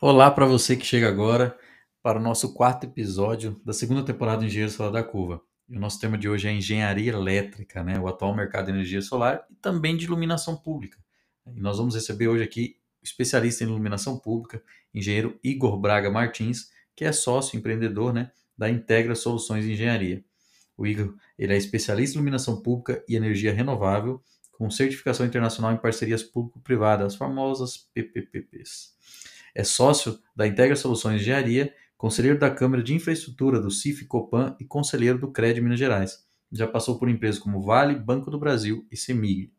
Olá para você que chega agora para o nosso quarto episódio da segunda temporada do Engenheiro Solar da Curva. E o nosso tema de hoje é engenharia elétrica, né? o atual mercado de energia solar e também de iluminação pública. E nós vamos receber hoje aqui o especialista em iluminação pública, engenheiro Igor Braga Martins, que é sócio empreendedor né, da Integra Soluções Engenharia. O Igor ele é especialista em iluminação pública e energia renovável, com certificação internacional em parcerias público-privadas, as famosas PPPs é sócio da Integra Soluções Engenharia, conselheiro da Câmara de Infraestrutura do CIF Copan e conselheiro do CRED Minas Gerais. Já passou por empresas como Vale, Banco do Brasil e Semig.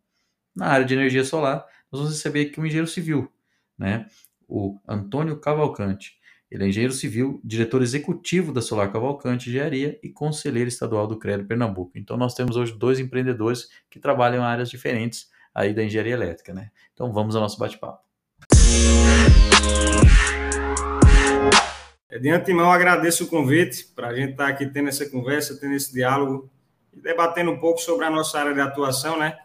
Na área de energia solar, nós vamos receber aqui um engenheiro civil, né? o Antônio Cavalcante. Ele é engenheiro civil, diretor executivo da Solar Cavalcante Engenharia e conselheiro estadual do CRED Pernambuco. Então nós temos hoje dois empreendedores que trabalham em áreas diferentes aí da engenharia elétrica, né? Então vamos ao nosso bate-papo. É, de antemão, agradeço o convite para a gente estar tá aqui tendo essa conversa, tendo esse diálogo e debatendo um pouco sobre a nossa área de atuação, né?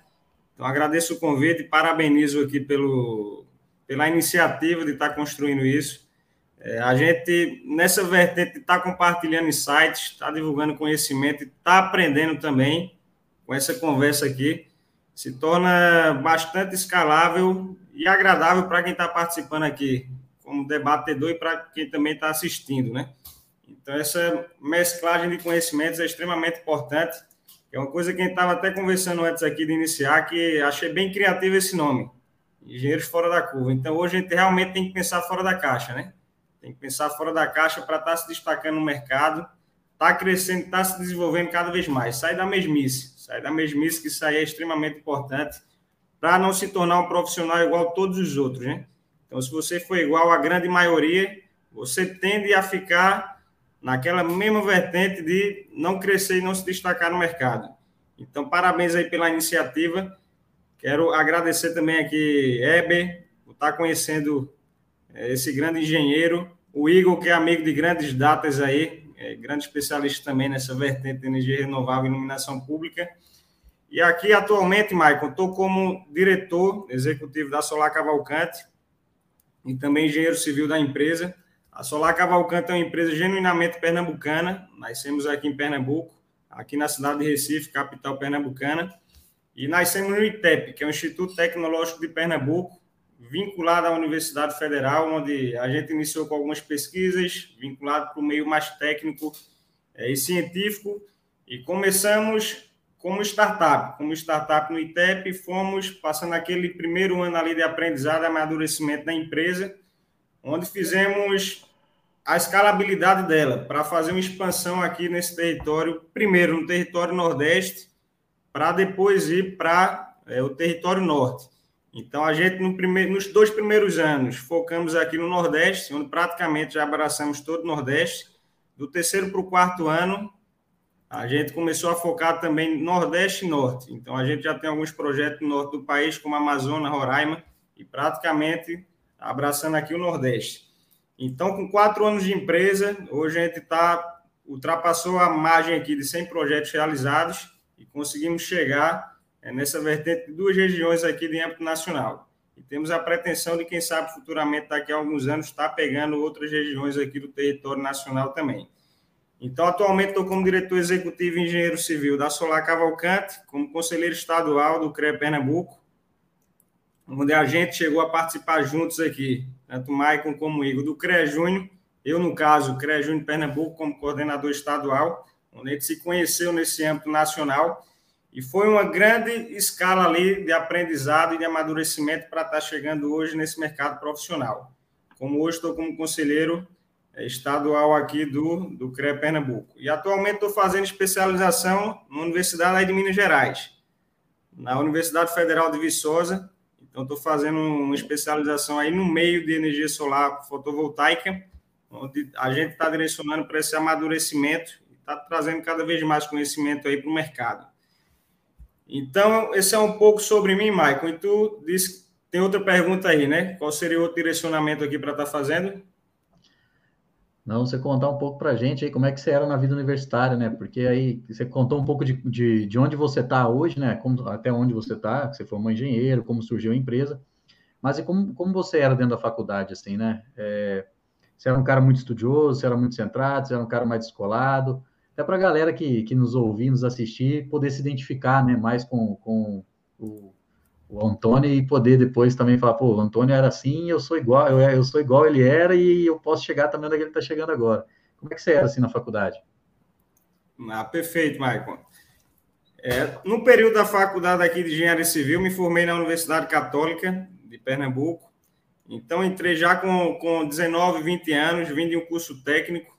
Então, agradeço o convite e parabenizo aqui pelo, pela iniciativa de estar tá construindo isso. É, a gente, nessa vertente, está compartilhando insights, está divulgando conhecimento e está aprendendo também com essa conversa aqui. Se torna bastante escalável e agradável para quem está participando aqui como debatedor e para quem também está assistindo, né? Então, essa mesclagem de conhecimentos é extremamente importante. É uma coisa que a gente estava até conversando antes aqui de iniciar, que achei bem criativo esse nome, Engenheiros Fora da Curva. Então, hoje a gente realmente tem que pensar fora da caixa, né? Tem que pensar fora da caixa para estar tá se destacando no mercado, tá crescendo, tá se desenvolvendo cada vez mais. Sai da mesmice, sai da mesmice, que isso aí é extremamente importante para não se tornar um profissional igual a todos os outros, né? Então, se você for igual à grande maioria, você tende a ficar naquela mesma vertente de não crescer e não se destacar no mercado. Então, parabéns aí pela iniciativa. Quero agradecer também aqui, Heber, por estar conhecendo eh, esse grande engenheiro, o Igor, que é amigo de grandes datas aí, é grande especialista também nessa vertente de energia renovável e iluminação pública. E aqui, atualmente, Maicon, estou como diretor executivo da Solar Cavalcante, e também engenheiro civil da empresa. A Solar Cavalcante é uma empresa genuinamente pernambucana. Nascemos aqui em Pernambuco, aqui na cidade de Recife, capital pernambucana. E nascemos no ITEP, que é o Instituto Tecnológico de Pernambuco, vinculado à Universidade Federal, onde a gente iniciou com algumas pesquisas, vinculado para o meio mais técnico é, e científico. E começamos como startup, como startup no ITEP, fomos passando aquele primeiro ano ali de aprendizado, amadurecimento da empresa, onde fizemos a escalabilidade dela para fazer uma expansão aqui nesse território, primeiro no território Nordeste, para depois ir para é, o território Norte. Então, a gente, no primeiro, nos dois primeiros anos, focamos aqui no Nordeste, onde praticamente já abraçamos todo o Nordeste. Do terceiro para o quarto ano, a gente começou a focar também Nordeste e Norte. Então, a gente já tem alguns projetos no norte do país, como Amazonas, Roraima, e praticamente abraçando aqui o Nordeste. Então, com quatro anos de empresa, hoje a gente está ultrapassou a margem aqui de 100 projetos realizados e conseguimos chegar é, nessa vertente de duas regiões aqui de âmbito nacional. E temos a pretensão de, quem sabe, futuramente, daqui a alguns anos, estar tá pegando outras regiões aqui do território nacional também. Então, atualmente estou como diretor executivo e engenheiro civil da Solar Cavalcante, como conselheiro estadual do CRE Pernambuco, onde a gente chegou a participar juntos aqui, tanto o Maicon como o Igor, do CRE Júnior, eu, no caso, CRE Júnior Pernambuco, como coordenador estadual, onde a gente se conheceu nesse âmbito nacional, e foi uma grande escala ali de aprendizado e de amadurecimento para estar chegando hoje nesse mercado profissional. Como hoje estou como conselheiro estadual aqui do, do CRE Pernambuco. E atualmente estou fazendo especialização na Universidade de Minas Gerais, na Universidade Federal de Viçosa. Então, estou fazendo uma especialização aí no meio de energia solar fotovoltaica, onde a gente está direcionando para esse amadurecimento e está trazendo cada vez mais conhecimento aí para o mercado. Então, esse é um pouco sobre mim, Michael. E tu disse, tem outra pergunta aí, né? Qual seria o outro direcionamento aqui para estar tá fazendo? Não, você contar um pouco para a gente aí como é que você era na vida universitária, né? Porque aí você contou um pouco de, de, de onde você está hoje, né? Como, até onde você está, você um engenheiro, como surgiu a empresa. Mas e como, como você era dentro da faculdade, assim, né? É, você era um cara muito estudioso, você era muito centrado, você era um cara mais descolado, até para a galera que, que nos ouvir, nos assistir, poder se identificar né, mais com, com o, o Antônio e poder depois também falar, pô, o Antônio era assim, eu sou igual, eu, eu sou igual ele era e eu posso chegar também onde ele está chegando agora. Como é que você era assim na faculdade? Ah, perfeito, Maicon. É, no período da faculdade aqui de Engenharia Civil, me formei na Universidade Católica de Pernambuco. Então, entrei já com, com 19, 20 anos, vim de um curso técnico.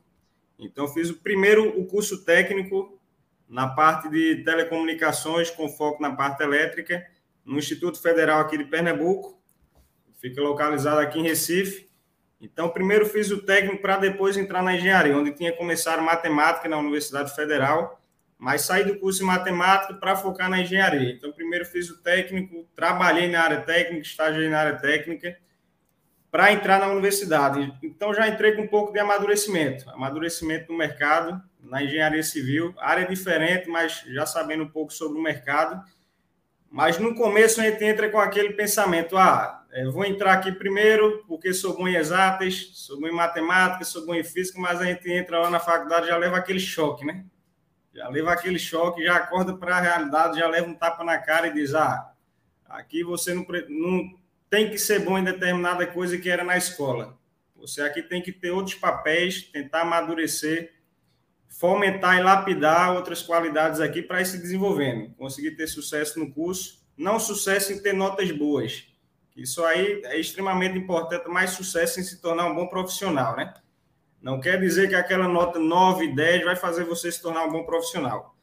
Então, fiz o primeiro o curso técnico na parte de telecomunicações, com foco na parte elétrica no Instituto Federal aqui de Pernambuco, fica localizado aqui em Recife. Então, primeiro fiz o técnico para depois entrar na engenharia, onde tinha começado matemática na Universidade Federal, mas saí do curso de matemática para focar na engenharia. Então, primeiro fiz o técnico, trabalhei na área técnica, estagiei na área técnica, para entrar na universidade. Então, já entrei com um pouco de amadurecimento, amadurecimento no mercado, na engenharia civil, área diferente, mas já sabendo um pouco sobre o mercado mas no começo a gente entra com aquele pensamento: ah, vou entrar aqui primeiro porque sou bom em exatas, sou bom em matemática, sou bom em física, mas a gente entra lá na faculdade já leva aquele choque, né? Já leva aquele choque, já acorda para a realidade, já leva um tapa na cara e diz: ah, aqui você não, não tem que ser bom em determinada coisa que era na escola. Você aqui tem que ter outros papéis, tentar amadurecer fomentar e lapidar outras qualidades aqui para ir se desenvolvendo, conseguir ter sucesso no curso, não sucesso em ter notas boas. Isso aí é extremamente importante, mais sucesso em se tornar um bom profissional, né? Não quer dizer que aquela nota 9, 10 vai fazer você se tornar um bom profissional.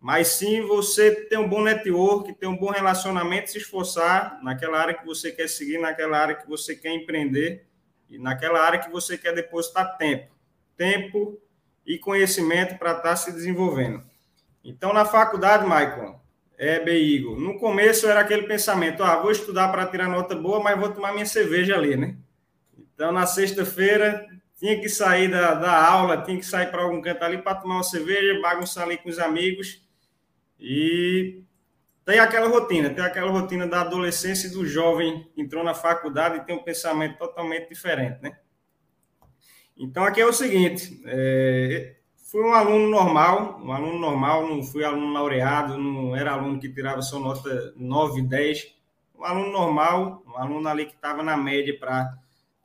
Mas sim você ter um bom network, ter um bom relacionamento, se esforçar naquela área que você quer seguir, naquela área que você quer empreender e naquela área que você quer depositar tempo. Tempo e conhecimento para estar tá se desenvolvendo. Então, na faculdade, Maicon, é, Beigo, no começo era aquele pensamento, ah, vou estudar para tirar nota boa, mas vou tomar minha cerveja ali, né? Então, na sexta-feira, tinha que sair da, da aula, tinha que sair para algum canto ali para tomar uma cerveja, bagunçar ali com os amigos. E tem aquela rotina, tem aquela rotina da adolescência e do jovem que entrou na faculdade e tem um pensamento totalmente diferente, né? Então, aqui é o seguinte: é, fui um aluno normal, um aluno normal, não fui aluno laureado, não era aluno que tirava só nota 9, 10. Um aluno normal, um aluno ali que estava na média para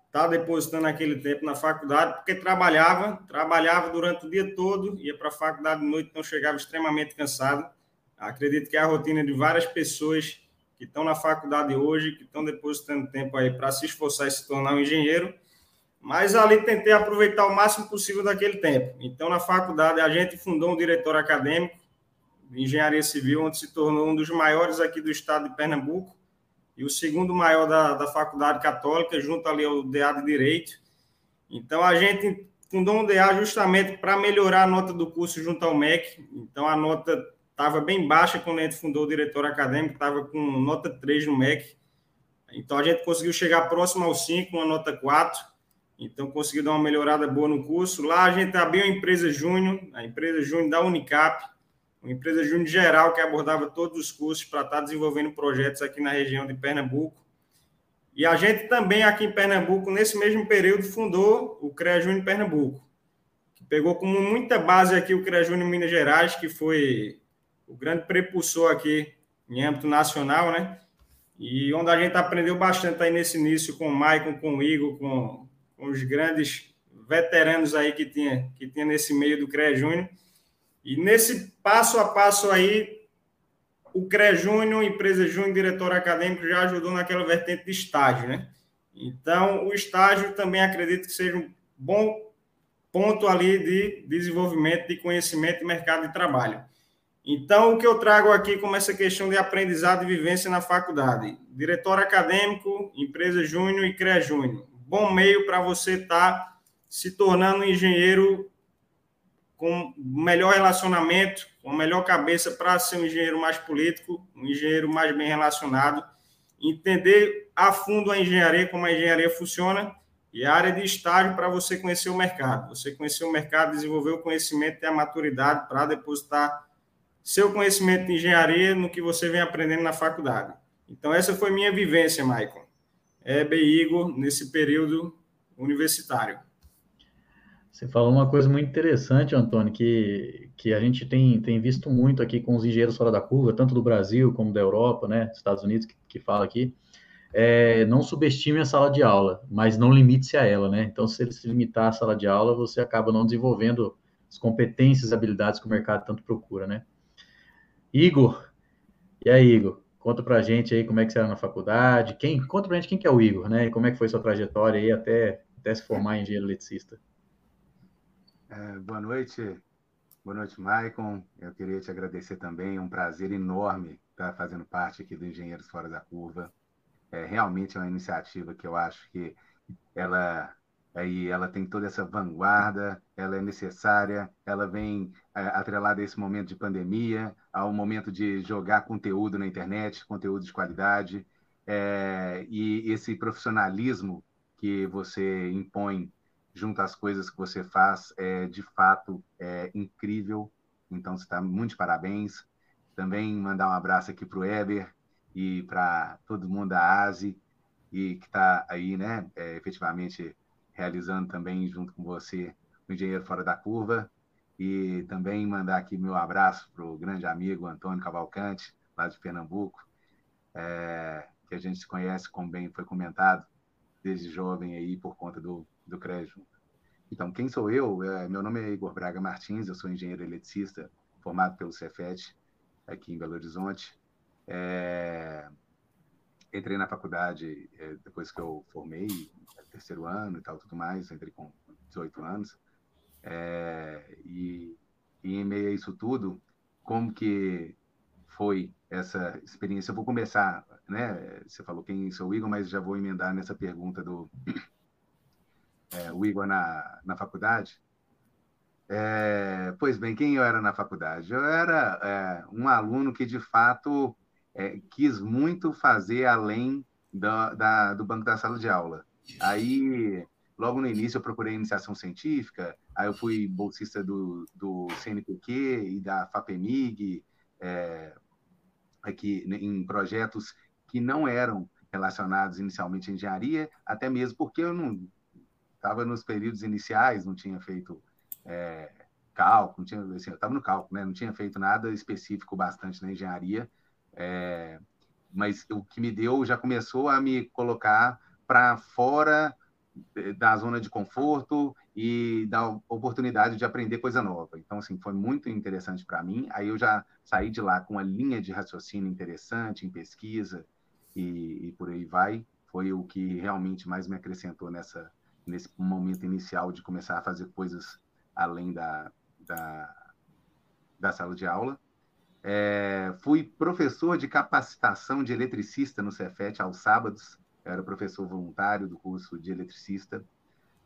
estar tá depositando aquele tempo na faculdade, porque trabalhava, trabalhava durante o dia todo, ia para a faculdade de noite, então chegava extremamente cansado. Acredito que é a rotina de várias pessoas que estão na faculdade hoje, que estão depositando tempo aí para se esforçar e se tornar um engenheiro mas ali tentei aproveitar o máximo possível daquele tempo. Então, na faculdade, a gente fundou um diretor acadêmico de engenharia civil, onde se tornou um dos maiores aqui do estado de Pernambuco e o segundo maior da, da faculdade católica, junto ali ao DA de Direito. Então, a gente fundou um DA justamente para melhorar a nota do curso junto ao MEC. Então, a nota estava bem baixa quando a gente fundou o diretor acadêmico, estava com nota 3 no MEC. Então, a gente conseguiu chegar próximo ao 5, uma nota 4 então, consegui dar uma melhorada boa no curso. Lá a gente abriu a empresa Júnior, a empresa Júnior da Unicap, uma empresa Júnior geral que abordava todos os cursos para estar desenvolvendo projetos aqui na região de Pernambuco. E a gente também aqui em Pernambuco, nesse mesmo período, fundou o CREA Júnior Pernambuco, que pegou como muita base aqui o CREA Júnior Minas Gerais, que foi o grande prepulsor aqui em âmbito nacional, né? E onde a gente aprendeu bastante aí nesse início com o Maicon, com o Igor, com os grandes veteranos aí que tinha, que tinha nesse meio do CREA Júnior. E nesse passo a passo aí, o CREA Júnior, empresa Júnior, diretor acadêmico, já ajudou naquela vertente de estágio, né? Então, o estágio também acredito que seja um bom ponto ali de desenvolvimento de conhecimento e mercado de trabalho. Então, o que eu trago aqui como essa questão de aprendizado e vivência na faculdade? Diretor acadêmico, empresa Júnior e CREA Júnior bom meio para você estar tá se tornando um engenheiro com melhor relacionamento, com melhor cabeça para ser um engenheiro mais político, um engenheiro mais bem relacionado, entender a fundo a engenharia, como a engenharia funciona, e a área de estágio para você conhecer o mercado. Você conhecer o mercado, desenvolver o conhecimento e a maturidade para depositar seu conhecimento de engenharia no que você vem aprendendo na faculdade. Então, essa foi minha vivência, Maicon. Hebe e Igor nesse período universitário. Você falou uma coisa muito interessante, Antônio, que, que a gente tem, tem visto muito aqui com os engenheiros fora da curva, tanto do Brasil como da Europa, né, Estados Unidos, que, que fala aqui. É, não subestime a sala de aula, mas não limite-se a ela, né? Então, se ele se limitar à sala de aula, você acaba não desenvolvendo as competências e habilidades que o mercado tanto procura, né? Igor, e aí, Igor? Conta pra gente aí como é que você era na faculdade, quem, conta pra gente quem que é o Igor, né? E como é que foi sua trajetória aí até, até se formar em engenheiro eletricista. É, boa noite, boa noite, Maicon. Eu queria te agradecer também, é um prazer enorme estar fazendo parte aqui do Engenheiros Fora da Curva. É realmente é uma iniciativa que eu acho que ela aí ela tem toda essa vanguarda, ela é necessária, ela vem é, atrelada a esse momento de pandemia, ao momento de jogar conteúdo na internet, conteúdo de qualidade, é, e esse profissionalismo que você impõe junto às coisas que você faz é de fato é incrível. Então, você está muito de parabéns. Também mandar um abraço aqui para o Eber e para todo mundo da ASE, e que está aí, né, é, efetivamente realizando também junto com você o Engenheiro Fora da Curva. E também mandar aqui meu abraço para o grande amigo Antônio Cavalcante, lá de Pernambuco, é, que a gente se conhece, como bem foi comentado, desde jovem aí por conta do do CREJU. Então, quem sou eu? É, meu nome é Igor Braga Martins, eu sou engenheiro eletricista formado pelo Cefet, aqui em Belo Horizonte. É... Entrei na faculdade é, depois que eu formei, terceiro ano e tal, tudo mais, entrei com 18 anos. É... E, e em meio a isso tudo, como que foi essa experiência? Eu vou começar, né? Você falou quem sou o Igor, mas já vou emendar nessa pergunta do é, o Igor na, na faculdade. É, pois bem, quem eu era na faculdade? Eu era um aluno que, de fato, é, quis muito fazer além da, do banco da sala de aula. Aí, logo no início, eu procurei iniciação científica, aí eu fui bolsista do, do CNPq e da FAPEMIG, é, aqui em projetos que não eram relacionados inicialmente à engenharia, até mesmo porque eu não estava nos períodos iniciais, não tinha feito é, cálculo, não tinha, assim, eu estava no cálculo, né? não tinha feito nada específico bastante na engenharia, é, mas o que me deu já começou a me colocar para fora da zona de conforto e da oportunidade de aprender coisa nova. Então, assim, foi muito interessante para mim. Aí eu já saí de lá com uma linha de raciocínio interessante em pesquisa e, e por aí vai. Foi o que realmente mais me acrescentou nessa, nesse momento inicial de começar a fazer coisas além da, da, da sala de aula. É, fui professor de capacitação de eletricista no Cefet aos sábados. Eu era professor voluntário do curso de eletricista,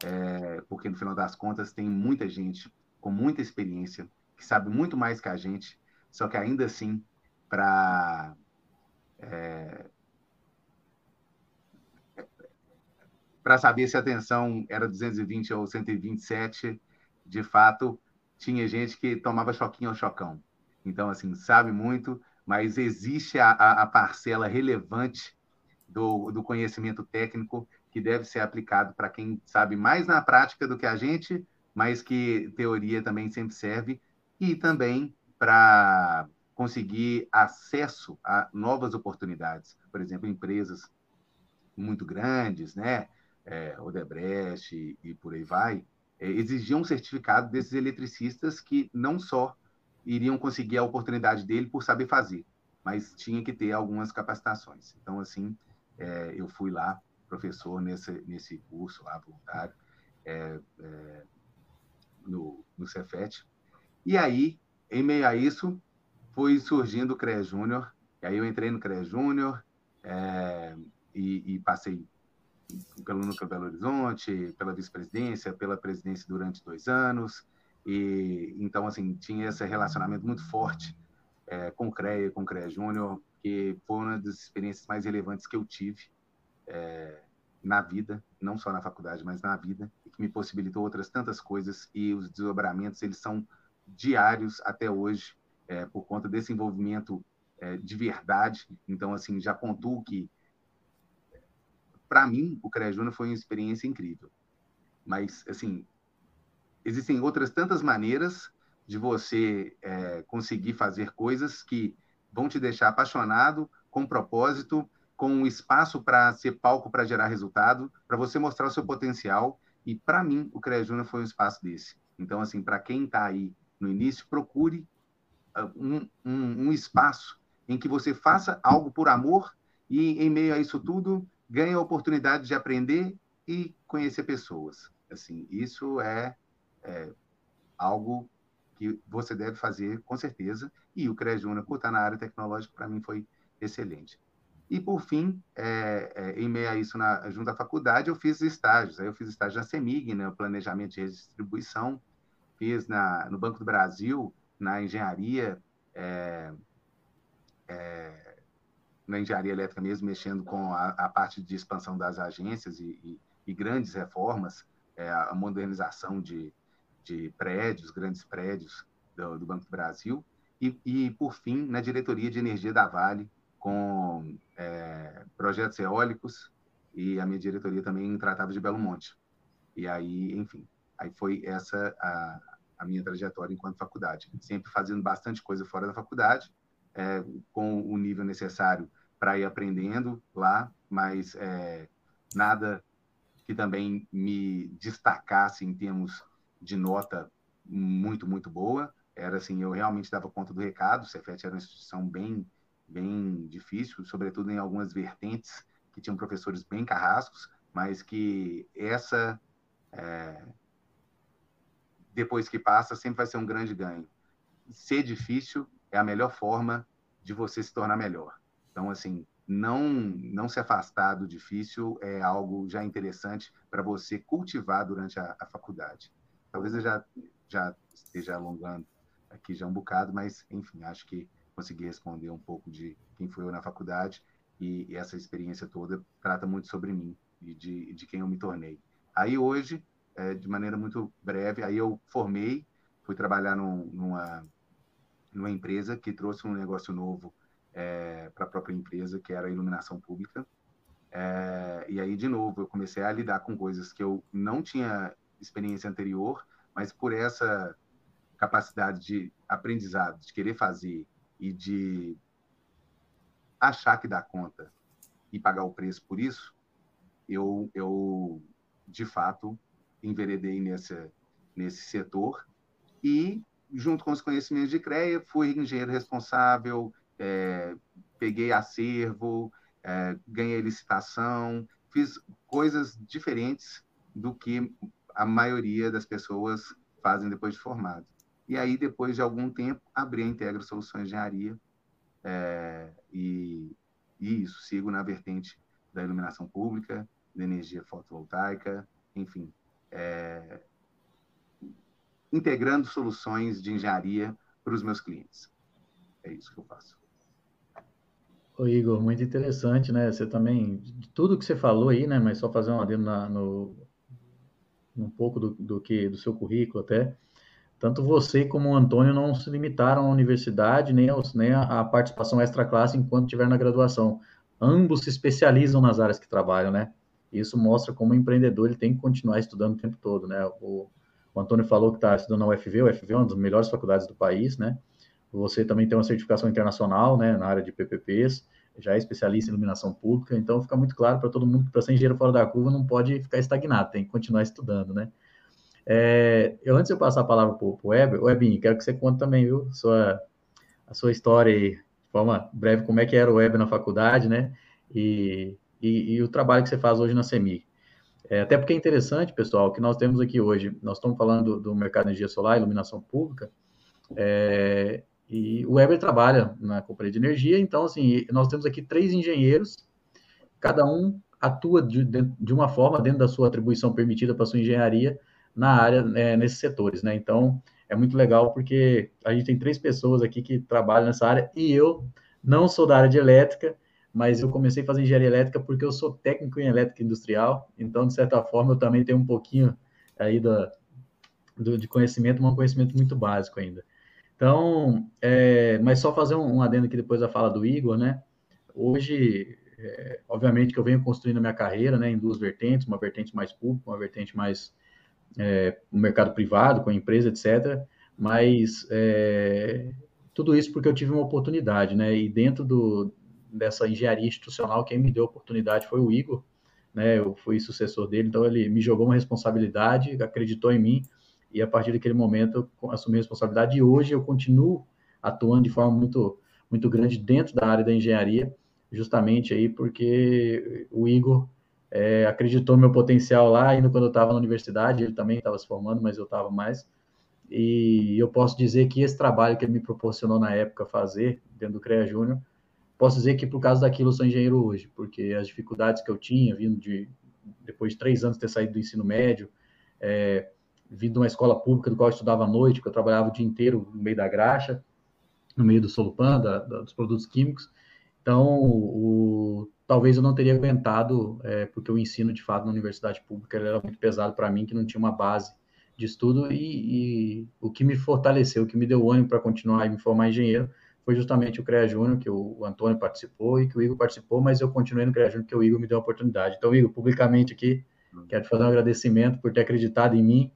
é, porque no final das contas tem muita gente com muita experiência que sabe muito mais que a gente, só que ainda assim para é, para saber se a tensão era 220 ou 127, de fato, tinha gente que tomava choquinho ou chocão. Então, assim, sabe muito, mas existe a, a parcela relevante do, do conhecimento técnico que deve ser aplicado para quem sabe mais na prática do que a gente, mas que teoria também sempre serve, e também para conseguir acesso a novas oportunidades. Por exemplo, empresas muito grandes, né? é, Odebrecht e, e, por aí vai, é, exigiam um certificado desses eletricistas que não só iriam conseguir a oportunidade dele por saber fazer, mas tinha que ter algumas capacitações. Então, assim, é, eu fui lá, professor nesse, nesse curso lá, voluntário, é, é, no, no Cefet. E aí, em meio a isso, foi surgindo o CREA Júnior, e aí eu entrei no CREA Júnior é, e, e passei pelo Núcleo Belo Horizonte, pela vice-presidência, pela presidência durante dois anos. E então, assim, tinha esse relacionamento muito forte é, com o CREA, com o CREA Júnior, que foi uma das experiências mais relevantes que eu tive é, na vida, não só na faculdade, mas na vida, e que me possibilitou outras tantas coisas. E os desdobramentos, eles são diários até hoje, é, por conta desse envolvimento é, de verdade. Então, assim, já contou que para mim, o CREA Júnior foi uma experiência incrível. Mas, assim, existem outras tantas maneiras de você é, conseguir fazer coisas que vão te deixar apaixonado, com propósito, com um espaço para ser palco para gerar resultado, para você mostrar o seu potencial. E, para mim, o CREA Júnior foi um espaço desse. Então, assim, para quem está aí no início, procure uh, um, um, um espaço em que você faça algo por amor e, em meio a isso tudo, ganhe a oportunidade de aprender e conhecer pessoas. Assim, isso é, é algo que você deve fazer com certeza. E o CREA Júnior, por estar na área tecnológica, para mim foi excelente. E, por fim, é, é, em meio a isso, na, junto à faculdade, eu fiz estágios. Aí eu fiz estágio na CEMIG, né, Planejamento de Redistribuição, fiz na, no Banco do Brasil, na engenharia, é, é, na engenharia elétrica mesmo, mexendo com a, a, parte de expansão das agências e, e, e grandes reformas, é, a modernização de, de prédios, grandes prédios do, do Banco do Brasil. E, e, por fim, na diretoria de energia da Vale, com é, projetos eólicos, e a minha diretoria também tratava de Belo Monte. E aí, enfim, aí foi essa a, a minha trajetória enquanto faculdade. Sempre fazendo bastante coisa fora da faculdade, é, com o nível necessário para ir aprendendo lá, mas é, nada que também me destacasse em termos de nota muito, muito boa. Era assim, eu realmente dava conta do recado, o Cefet era uma instituição bem, bem difícil, sobretudo em algumas vertentes que tinham professores bem carrascos, mas que essa, é, depois que passa, sempre vai ser um grande ganho. Ser difícil é a melhor forma de você se tornar melhor. Então, assim, não não se afastar do difícil é algo já interessante para você cultivar durante a, a, faculdade. Talvez eu já já esteja alongando aqui já um bocado, mas enfim, acho que consegui responder um pouco de quem foi eu na faculdade e, e essa experiência toda trata muito sobre mim e de, de quem eu me tornei. Aí hoje, é, de maneira muito breve, aí eu formei, fui trabalhar num, numa numa empresa que trouxe um negócio novo é, para a própria empresa, que era a iluminação pública. É, e aí, de novo, eu comecei a lidar com coisas que eu não tinha experiência anterior, mas por essa capacidade de aprendizado, de querer fazer e de achar que dá conta e pagar o preço por isso, eu, eu de fato, enveredei nesse, nesse setor e junto com os conhecimentos de CREA, fui engenheiro responsável, é, peguei acervo, é, ganhei licitação, fiz coisas diferentes do que a maioria das pessoas fazem depois de formado. E aí, depois de algum tempo, abri a Integra Soluções de Engenharia é, e, e isso, sigo na vertente da iluminação pública, da energia fotovoltaica, enfim, é, integrando soluções de engenharia para os meus clientes. É isso que eu faço. Ô Igor, muito interessante, né? Você também, de tudo que você falou aí, né? Mas só fazer um adendo na, no, um pouco do, do, que do seu currículo até. Tanto você como o Antônio não se limitaram à universidade nem, aos, nem à participação extra-classe enquanto estiver na graduação. Ambos se especializam nas áreas que trabalham, né? Isso mostra como o empreendedor ele tem que continuar estudando o tempo todo, né? O, o Antônio falou que está estudando na UFV, o UFV é uma das melhores faculdades do país, né? Você também tem uma certificação internacional, né, na área de PPPs, já é especialista em iluminação pública, então fica muito claro para todo mundo que para ser engenheiro fora da curva não pode ficar estagnado, tem que continuar estudando, né? É, eu, antes de eu passar a palavra para o Web, Webinho, quero que você conte também, viu, sua, a sua história aí, de forma breve, como é que era o Web na faculdade, né? E, e, e o trabalho que você faz hoje na CEMI. É, até porque é interessante, pessoal, que nós temos aqui hoje, nós estamos falando do, do mercado de energia solar, iluminação pública, é, e o Weber trabalha na companhia de energia, então, assim, nós temos aqui três engenheiros, cada um atua de, de uma forma dentro da sua atribuição permitida para sua engenharia na área, é, nesses setores, né? Então, é muito legal porque a gente tem três pessoas aqui que trabalham nessa área e eu não sou da área de elétrica, mas eu comecei a fazer engenharia elétrica porque eu sou técnico em elétrica industrial, então, de certa forma, eu também tenho um pouquinho aí da, do, de conhecimento, mas um conhecimento muito básico ainda. Então, é, mas só fazer um, um adendo aqui depois da fala do Igor, né? Hoje, é, obviamente que eu venho construindo a minha carreira né, em duas vertentes, uma vertente mais pública, uma vertente mais é, no mercado privado, com a empresa, etc. Mas é, tudo isso porque eu tive uma oportunidade, né? E dentro do, dessa engenharia institucional, quem me deu a oportunidade foi o Igor, né? Eu fui sucessor dele, então ele me jogou uma responsabilidade, acreditou em mim, e a partir daquele momento eu assumi a responsabilidade. E hoje eu continuo atuando de forma muito, muito grande dentro da área da engenharia, justamente aí porque o Igor é, acreditou no meu potencial lá, ainda quando eu estava na universidade, ele também estava se formando, mas eu estava mais. E eu posso dizer que esse trabalho que ele me proporcionou na época fazer, dentro do CREA Júnior, posso dizer que por causa daquilo eu sou engenheiro hoje, porque as dificuldades que eu tinha, vindo de, depois de três anos ter saído do ensino médio, é, vindo de uma escola pública do qual eu estudava à noite, que eu trabalhava o dia inteiro no meio da graxa, no meio do solupan, da, da, dos produtos químicos, então, o, talvez eu não teria aguentado, é, porque o ensino, de fato, na universidade pública era muito pesado para mim, que não tinha uma base de estudo, e, e, o que me fortaleceu, o que me deu ânimo para continuar e me formar engenheiro, foi justamente o CREA Júnior, que o, Antônio participou e que o Igor participou, mas eu continuei no CREA Júnior, porque o Igor me deu a oportunidade. Então, Igor, publicamente aqui, quero te fazer um agradecimento por ter acreditado em mim,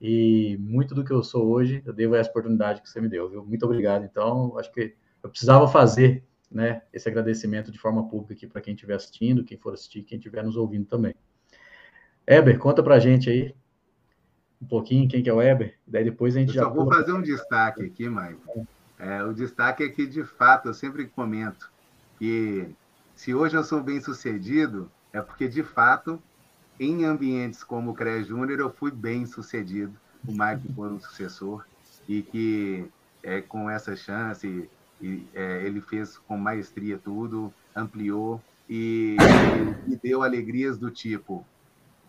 e muito do que eu sou hoje, eu devo a essa oportunidade que você me deu, viu? Muito obrigado. Então, acho que eu precisava fazer né, esse agradecimento de forma pública aqui para quem estiver assistindo, quem for assistir, quem estiver nos ouvindo também. Eber, conta para a gente aí um pouquinho quem que é o Eber, daí depois a gente eu já... Só vou fazer um destaque aqui, Maicon. É, o destaque é que, de fato, eu sempre comento que se hoje eu sou bem sucedido, é porque, de fato, em ambientes como o CREA Júnior, eu fui bem sucedido, o Maicon foi um sucessor, e que é, com essa chance e, é, ele fez com maestria tudo, ampliou e, e, deu alegrias do tipo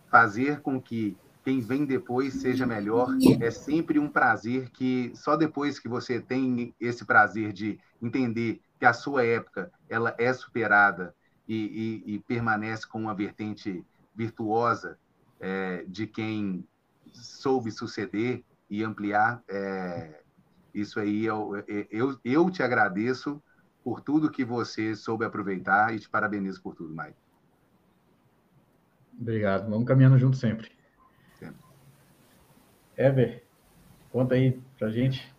fazer com que quem vem depois seja melhor é sempre um prazer que só depois que você tem esse prazer de entender que a sua época ela é superada e, e, e permanece com uma vertente virtuosa é, de quem soube suceder e ampliar é, isso aí, eu, eu, eu te agradeço por tudo que você soube aproveitar e te parabenizo por tudo, Mike. Obrigado. Vamos caminhando junto sempre. Ever, conta aí pra gente.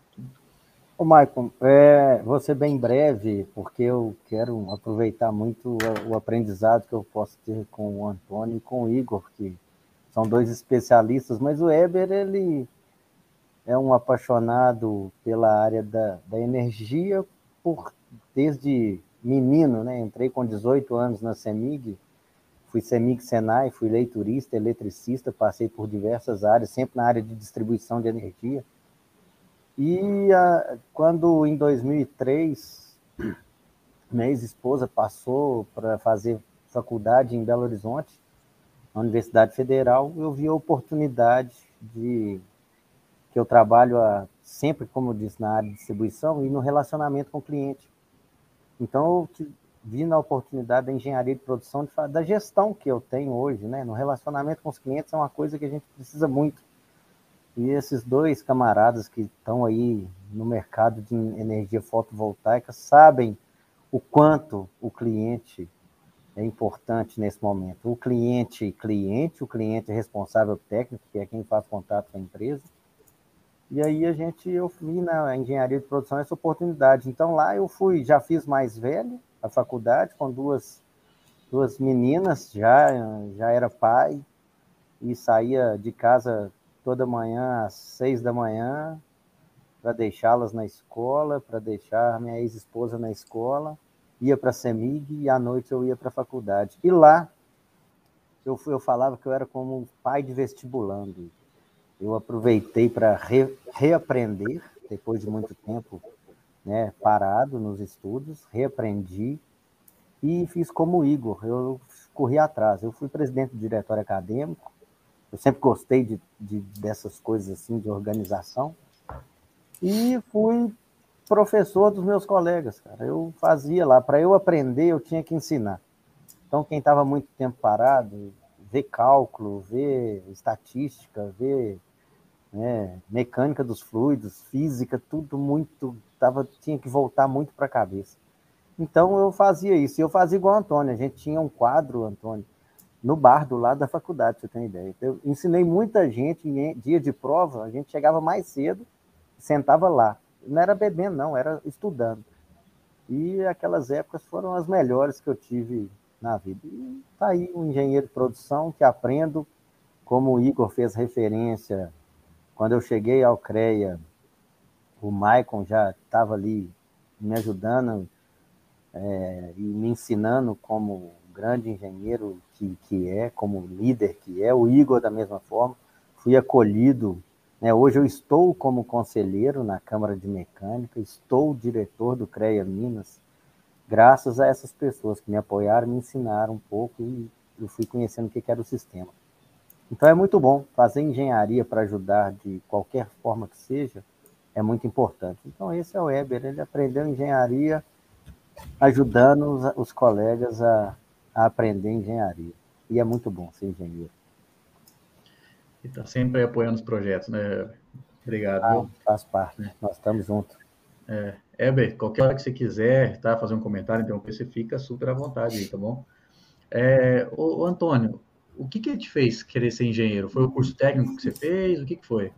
Ô, Maicon, é, vou ser bem breve, porque eu quero aproveitar muito o aprendizado que eu posso ter com o Antônio e com o Igor, que são dois especialistas, mas o Eber, ele é um apaixonado pela área da, da energia por desde menino, né? Entrei com 18 anos na CEMIG, fui CEMIG Senai, fui leiturista, eletricista, passei por diversas áreas, sempre na área de distribuição de energia. E a, quando em 2003 minha ex-esposa passou para fazer faculdade em Belo Horizonte, na Universidade Federal, eu vi a oportunidade de que eu trabalho a, sempre, como eu disse, na área de distribuição e no relacionamento com o cliente. Então, eu vi na oportunidade da engenharia de produção, de, da gestão que eu tenho hoje, né? No relacionamento com os clientes é uma coisa que a gente precisa muito. E esses dois camaradas que estão aí no mercado de energia fotovoltaica sabem o quanto o cliente é importante nesse momento. O cliente, cliente, o cliente responsável técnico, que é quem faz contato com a empresa, e aí a gente, eu vi na engenharia de produção essa oportunidade. Então lá eu fui, já fiz mais velho a faculdade com duas, duas meninas, já, já era pai e saía de casa toda manhã às seis da manhã para deixá-las na escola, para deixar minha ex-esposa na escola, ia para a CEMIG e à noite eu ia para a faculdade. E lá eu, eu falava que eu era como um pai de vestibulando eu aproveitei para re, reaprender, depois de muito tempo né, parado nos estudos, reaprendi e fiz como o Igor, eu corri atrás. Eu fui presidente do diretório acadêmico, eu sempre gostei de, de, dessas coisas assim, de organização, e fui professor dos meus colegas, cara. Eu fazia lá, para eu aprender, eu tinha que ensinar. Então, quem estava muito tempo parado, ver cálculo, ver estatística, ver né, mecânica dos fluidos, física, tudo muito, tava, tinha que voltar muito para a cabeça. Então eu fazia isso. E eu fazia igual o Antônio. A gente tinha um quadro, Antônio, no bar do lado da faculdade, você tem ideia. Eu ensinei muita gente em dia de prova, a gente chegava mais cedo, sentava lá. Não era bebendo, não, era estudando. E aquelas épocas foram as melhores que eu tive na vida. E tá aí um engenheiro de produção que aprendo, como o Igor fez referência, quando eu cheguei ao CREA, o Maicon já estava ali me ajudando é, e me ensinando como grande engenheiro que, que é, como líder que é, o Igor da mesma forma, fui acolhido. Né? Hoje eu estou como conselheiro na Câmara de Mecânica, estou diretor do CREA Minas, graças a essas pessoas que me apoiaram, me ensinaram um pouco e eu fui conhecendo o que era o sistema. Então é muito bom fazer engenharia para ajudar de qualquer forma que seja, é muito importante. Então esse é o Weber, ele aprendeu engenharia ajudando os, os colegas a, a aprender engenharia. E é muito bom ser engenheiro. E está sempre apoiando os projetos, né? Obrigado. Ah, faz parte, é. nós estamos juntos. É, Heber, qualquer hora que você quiser tá, fazer um comentário, então você fica super à vontade aí, tá bom? É, o, Antônio, o que que te fez querer ser engenheiro? Foi o curso técnico que você fez? O que que foi?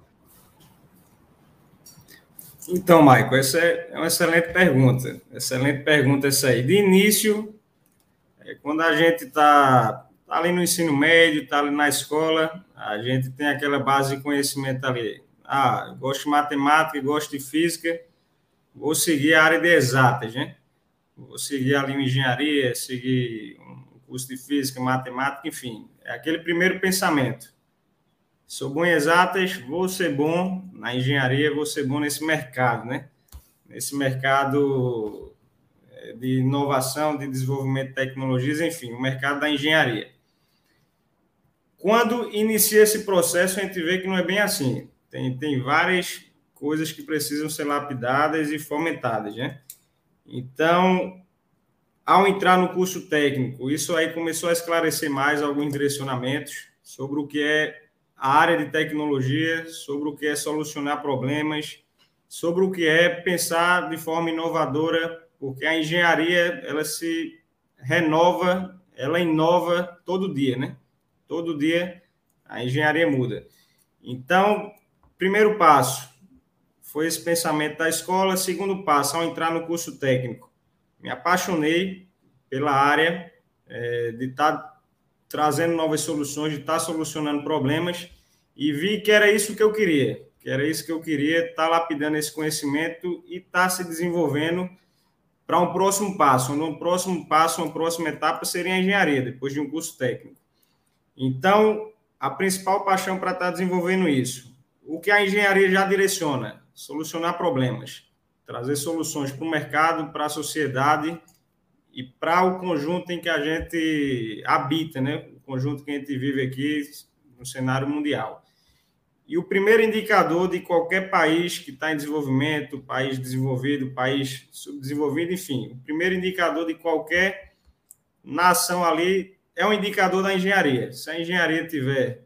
Então, Michael, essa é uma excelente pergunta. Excelente pergunta essa aí. De início, é, quando a gente está tá ali no ensino médio, está ali na escola, a gente tem aquela base de conhecimento ali. Ah, gosto de matemática, gosto de física, vou seguir a área de exatas, né? Vou seguir ali uma engenharia, seguir um curso de física, matemática, enfim. É aquele primeiro pensamento. Sou bom em exatas, vou ser bom na engenharia, vou ser bom nesse mercado, né? Nesse mercado de inovação, de desenvolvimento de tecnologias, enfim, o mercado da engenharia. Quando inicia esse processo, a gente vê que não é bem assim. Tem, tem várias coisas que precisam ser lapidadas e fomentadas, né? Então, ao entrar no curso técnico, isso aí começou a esclarecer mais alguns direcionamentos sobre o que é a área de tecnologia, sobre o que é solucionar problemas, sobre o que é pensar de forma inovadora porque a engenharia ela se renova, ela inova todo dia, né? Todo dia a engenharia muda. Então, primeiro passo foi esse pensamento da escola. Segundo passo, ao entrar no curso técnico, me apaixonei pela área é, de estar tá trazendo novas soluções, de estar tá solucionando problemas e vi que era isso que eu queria, que era isso que eu queria, estar tá lapidando esse conhecimento e estar tá se desenvolvendo para um próximo passo. Um próximo passo, uma próxima etapa seria a engenharia, depois de um curso técnico. Então, a principal paixão para estar desenvolvendo isso. O que a engenharia já direciona? Solucionar problemas, trazer soluções para o mercado, para a sociedade e para o conjunto em que a gente habita, né? O conjunto que a gente vive aqui no cenário mundial. E o primeiro indicador de qualquer país que está em desenvolvimento, país desenvolvido, país subdesenvolvido, enfim, o primeiro indicador de qualquer nação ali é um indicador da engenharia. Se a engenharia tiver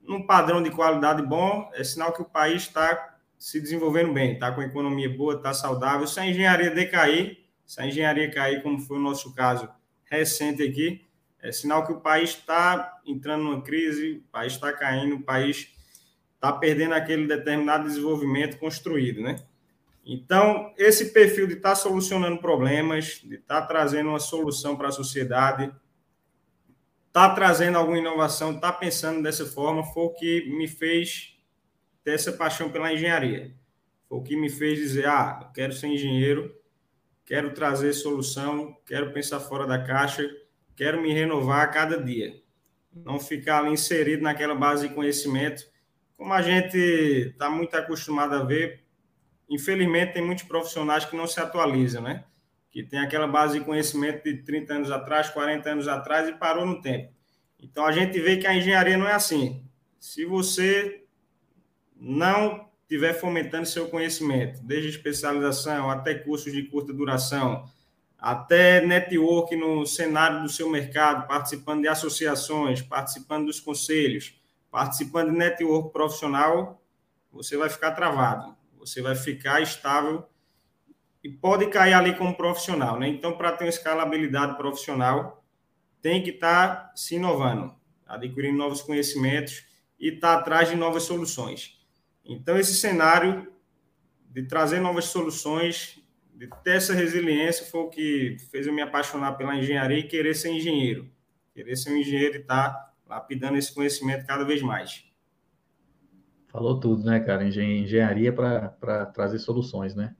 num padrão de qualidade bom, é sinal que o país está se desenvolvendo bem, está com economia boa, está saudável. Se a engenharia decair, se a engenharia cair, como foi o nosso caso recente aqui, é sinal que o país está entrando numa crise, o país está caindo, o país está perdendo aquele determinado desenvolvimento construído, né? Então, esse perfil de estar tá solucionando problemas, de estar tá trazendo uma solução para a sociedade, está trazendo alguma inovação, está pensando dessa forma, foi o que me fez ter essa paixão pela engenharia. Foi o que me fez dizer, ah, eu quero ser engenheiro, quero trazer solução, quero pensar fora da caixa, quero me renovar a cada dia. Não ficar ali inserido naquela base de conhecimento como a gente está muito acostumado a ver, infelizmente tem muitos profissionais que não se atualizam, né? Que tem aquela base de conhecimento de 30 anos atrás, 40 anos atrás e parou no tempo. Então a gente vê que a engenharia não é assim. Se você não estiver fomentando seu conhecimento, desde especialização até cursos de curta duração, até network no cenário do seu mercado, participando de associações, participando dos conselhos, participando de network profissional, você vai ficar travado, você vai ficar estável e pode cair ali como profissional, né? Então, para ter uma escalabilidade profissional, tem que estar tá se inovando, adquirindo novos conhecimentos e estar tá atrás de novas soluções. Então, esse cenário de trazer novas soluções, de ter essa resiliência, foi o que fez eu me apaixonar pela engenharia e querer ser engenheiro. Querer ser um engenheiro e estar tá lapidando esse conhecimento cada vez mais. Falou tudo, né, cara? Engenharia para trazer soluções, né?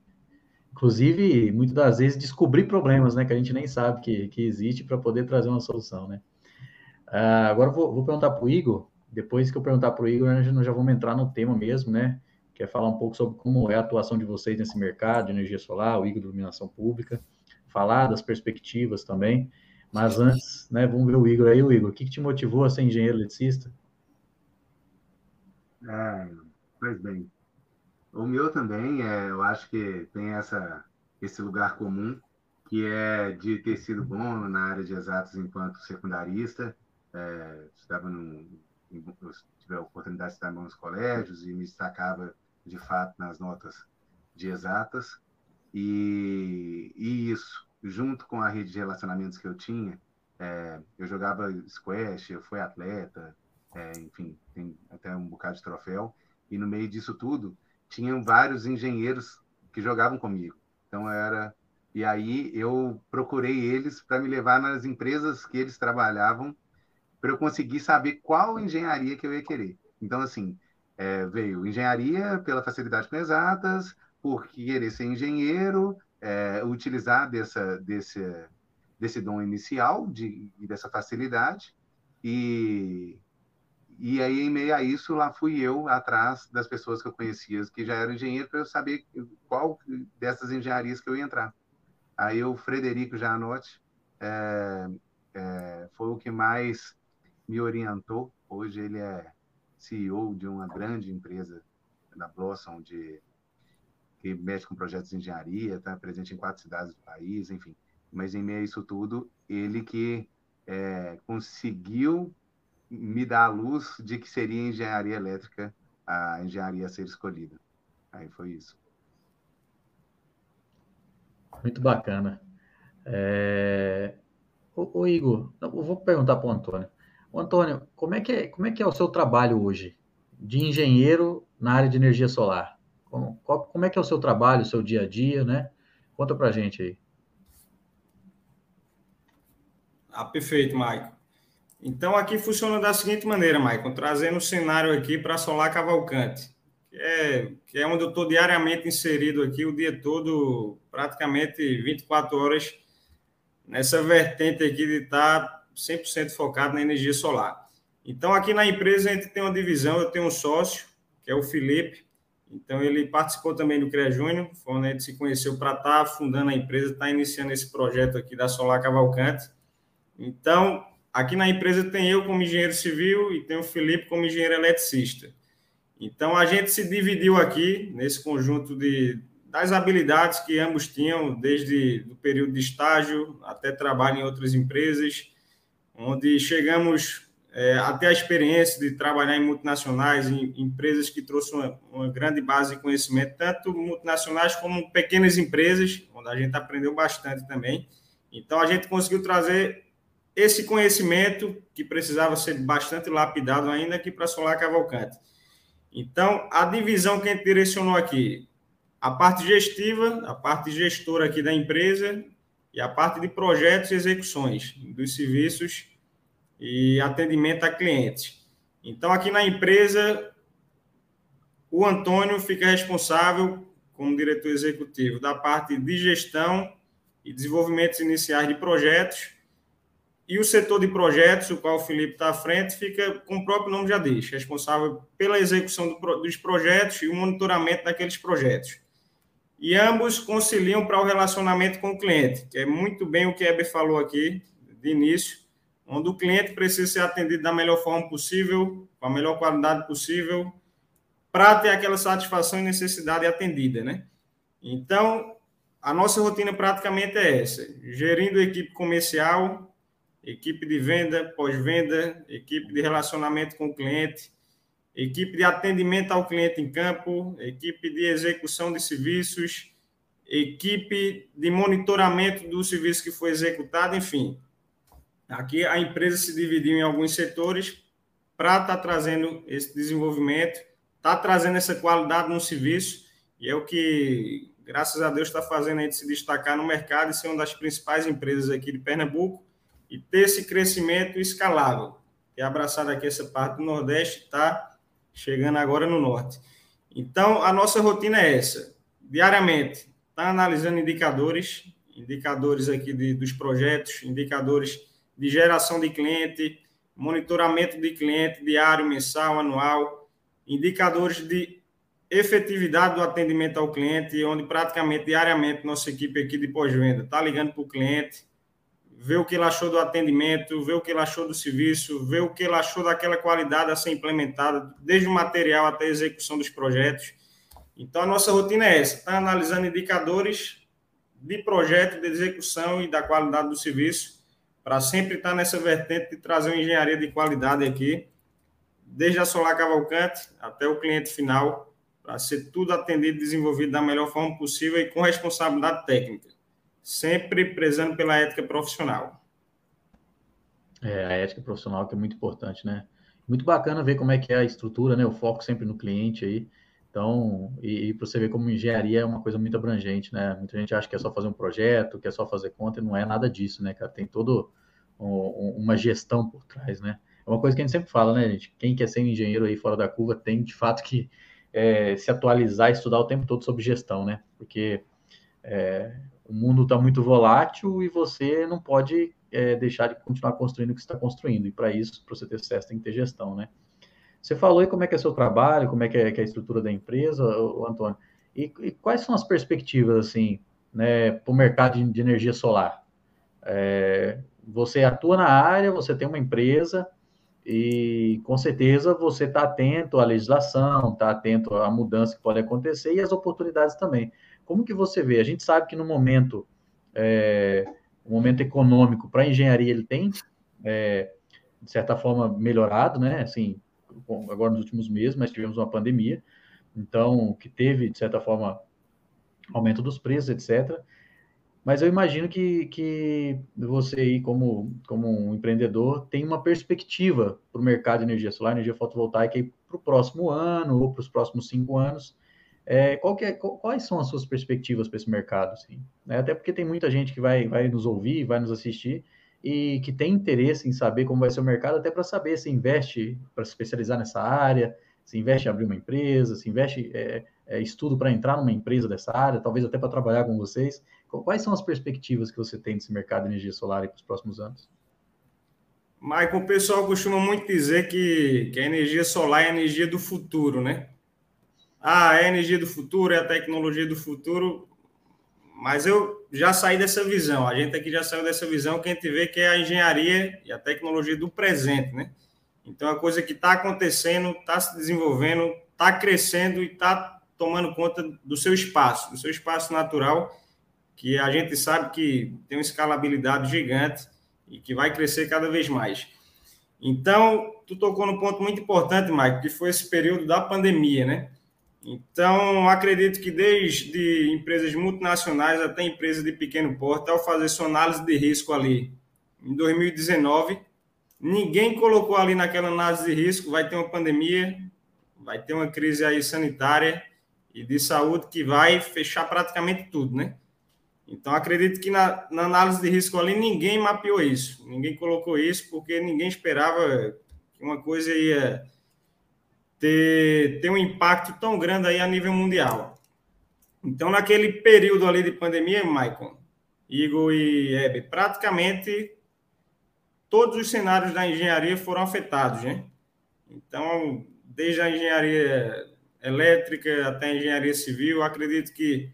Inclusive, muitas das vezes, descobrir problemas, né, que a gente nem sabe que, que existe para poder trazer uma solução, né? Uh, agora vou, vou perguntar para o Igor, depois que eu perguntar para o Igor, nós já vamos entrar no tema mesmo, né? Quer falar um pouco sobre como é a atuação de vocês nesse mercado de energia solar, o Igor de iluminação pública, falar das perspectivas também. Mas antes, né, vamos ver o Igor aí, o Igor, o que, que te motivou a ser engenheiro eletricista? É, pois bem, o meu também, é, eu acho que tem essa, esse lugar comum, que é de ter sido bom na área de exatos enquanto secundarista, é, estava tive a oportunidade de estar bons colégios e me destacava de fato nas notas de exatas, e, e isso, junto com a rede de relacionamentos que eu tinha, é, eu jogava squash, eu fui atleta, é, enfim, tem até um bocado de troféu. E no meio disso tudo, tinham vários engenheiros que jogavam comigo. Então era e aí eu procurei eles para me levar nas empresas que eles trabalhavam para eu conseguir saber qual engenharia que eu ia querer. Então assim é, veio engenharia pela facilidade com exatas, por querer ser engenheiro, é, utilizar dessa desse desse dom inicial de dessa facilidade e e aí, em meio a isso, lá fui eu atrás das pessoas que eu conhecia, que já eram engenheiros, para eu saber qual dessas engenharias que eu ia entrar. Aí o Frederico Janotti é, é, foi o que mais me orientou. Hoje ele é CEO de uma grande empresa da Blossom, de, que mexe com projetos de engenharia, está presente em quatro cidades do país, enfim. Mas em meio a isso tudo, ele que é, conseguiu me dá a luz de que seria engenharia elétrica a engenharia a ser escolhida. Aí foi isso. Muito bacana. É... Ô, Igor, eu vou perguntar para o Antônio. Antônio, como é, que é, como é que é o seu trabalho hoje de engenheiro na área de energia solar? Como, qual, como é que é o seu trabalho, o seu dia a dia, né? Conta para gente aí. Ah, perfeito, Maicon. Então, aqui funciona da seguinte maneira, Maicon, trazendo o cenário aqui para Solar Cavalcante, que é, que é onde eu estou diariamente inserido aqui, o dia todo, praticamente 24 horas, nessa vertente aqui de estar 100% focado na energia solar. Então, aqui na empresa, a gente tem uma divisão, eu tenho um sócio, que é o Felipe, então ele participou também do CREA Júnior, foi onde a gente se conheceu para estar fundando a empresa, estar iniciando esse projeto aqui da Solar Cavalcante. Então, Aqui na empresa tem eu como engenheiro civil e tem o Felipe como engenheiro eletricista. Então a gente se dividiu aqui nesse conjunto de das habilidades que ambos tinham desde o período de estágio até trabalho em outras empresas, onde chegamos é, até a experiência de trabalhar em multinacionais, em empresas que trouxeram uma, uma, grande base de conhecimento, tanto multinacionais como pequenas empresas, onde a gente aprendeu bastante também. Então, a gente conseguiu trazer esse conhecimento que precisava ser bastante lapidado ainda aqui para Solar Cavalcante. Então, a divisão que a gente direcionou aqui, a parte gestiva, a parte gestora aqui da empresa e a parte de projetos e execuções dos serviços e atendimento a clientes. Então, aqui na empresa, o Antônio fica responsável, como diretor executivo, da parte de gestão e desenvolvimentos iniciais de projetos e o setor de projetos, o qual o Felipe está à frente, fica, como o próprio nome já diz, responsável pela execução do, dos projetos e o monitoramento daqueles projetos. E ambos conciliam para o relacionamento com o cliente, que é muito bem o que a Heber falou aqui de início, onde o cliente precisa ser atendido da melhor forma possível, com a melhor qualidade possível, para ter aquela satisfação e necessidade atendida, né? Então, a nossa rotina praticamente é essa: gerindo equipe comercial, equipe de venda, pós-venda, equipe de relacionamento com o cliente, equipe de atendimento ao cliente em campo, equipe de execução de serviços, equipe de monitoramento do serviço que foi executado, enfim. Aqui a empresa se dividiu em alguns setores para estar tá trazendo esse desenvolvimento, está trazendo essa qualidade no serviço, e é o que, graças a Deus, está fazendo a gente se destacar no mercado e ser uma das principais empresas aqui de Pernambuco e ter esse crescimento escalável. Ter abraçado aqui essa parte do Nordeste, está chegando agora no Norte. Então, a nossa rotina é essa. Diariamente, está analisando indicadores, indicadores aqui de, dos projetos, indicadores de geração de cliente, monitoramento de cliente diário, mensal, anual, indicadores de efetividade do atendimento ao cliente, onde praticamente diariamente nossa equipe aqui de pós-venda está ligando para o cliente, ver o que ele achou do atendimento, ver o que ele achou do serviço, ver o que ele achou daquela qualidade a ser implementada, desde o material até a execução dos projetos. Então, a nossa rotina é essa: está analisando indicadores de projeto, de execução e da qualidade do serviço, para sempre estar nessa vertente de trazer uma engenharia de qualidade aqui, desde a Solar Cavalcante até o cliente final, para ser tudo atendido e desenvolvido da melhor forma possível e com responsabilidade técnica, sempre prezando pela ética profissional. É, a ética profissional que é muito importante, né? Muito bacana ver como é que é a estrutura, né? O foco sempre no cliente aí. Então, e, e para você ver como engenharia é uma coisa muito abrangente, né? Muita gente acha que é só fazer um projeto, que é só fazer conta, e não é nada disso, né, cara? Tem todo um, uma gestão por trás, né? É uma coisa que a gente sempre fala, né, gente? Quem quer ser um engenheiro aí fora da curva tem, de fato, que é, se atualizar e estudar o tempo todo sobre gestão, né? Porque é, o mundo está muito volátil e você não pode é, deixar de continuar construindo o que está construindo. E para isso, para você ter sucesso, tem que ter gestão, né? Você falou aí como é que é seu trabalho, como é que é, que é a estrutura da empresa, o Antônio. E, e, quais são as perspectivas, assim, né, para o mercado de, de, energia solar? É, você atua na área, você tem uma empresa e, com certeza, você está atento à legislação, está atento à mudança que pode acontecer e às oportunidades também. Como que você vê? A gente sabe que no momento, é, o momento econômico para a engenharia, ele tem, é, de certa forma, melhorado, né? Assim, agora nos últimos meses, mas tivemos uma pandemia, então, que teve, de certa forma, aumento dos preços, etc. Mas eu imagino que, que você aí, como, como um empreendedor, tem uma perspectiva para o mercado de energia solar, energia fotovoltaica para o próximo ano ou para os próximos cinco anos. É, é, quais são as suas perspectivas para esse mercado? Assim? É, até porque tem muita gente que vai, vai nos ouvir, vai nos assistir, e que tem interesse em saber como vai ser o mercado, até para saber se investe para se especializar nessa área, se investe em abrir uma empresa, se investe é, é, estudo para entrar numa empresa dessa área, talvez até para trabalhar com vocês. Quais são as perspectivas que você tem desse mercado de energia solar para os próximos anos? Michael, o pessoal costuma muito dizer que, que a energia solar é a energia do futuro, né? Ah, é a energia do futuro, é a tecnologia do futuro. Mas eu já saí dessa visão, a gente aqui já saiu dessa visão que a gente vê que é a engenharia e a tecnologia do presente, né? Então, a coisa que está acontecendo, está se desenvolvendo, está crescendo e está tomando conta do seu espaço, do seu espaço natural, que a gente sabe que tem uma escalabilidade gigante e que vai crescer cada vez mais. Então, tu tocou num ponto muito importante, Mike, que foi esse período da pandemia, né? Então, acredito que desde empresas multinacionais até empresas de pequeno porte, ao fazer sua análise de risco ali em 2019, ninguém colocou ali naquela análise de risco, vai ter uma pandemia, vai ter uma crise aí sanitária e de saúde que vai fechar praticamente tudo, né? Então, acredito que na, na análise de risco ali ninguém mapeou isso, ninguém colocou isso, porque ninguém esperava que uma coisa ia ter, ter um impacto tão grande aí a nível mundial. Então, naquele período ali de pandemia, Maicon, Igor e Hebe, praticamente todos os cenários da engenharia foram afetados, né? Então, desde a engenharia elétrica até a engenharia civil, acredito que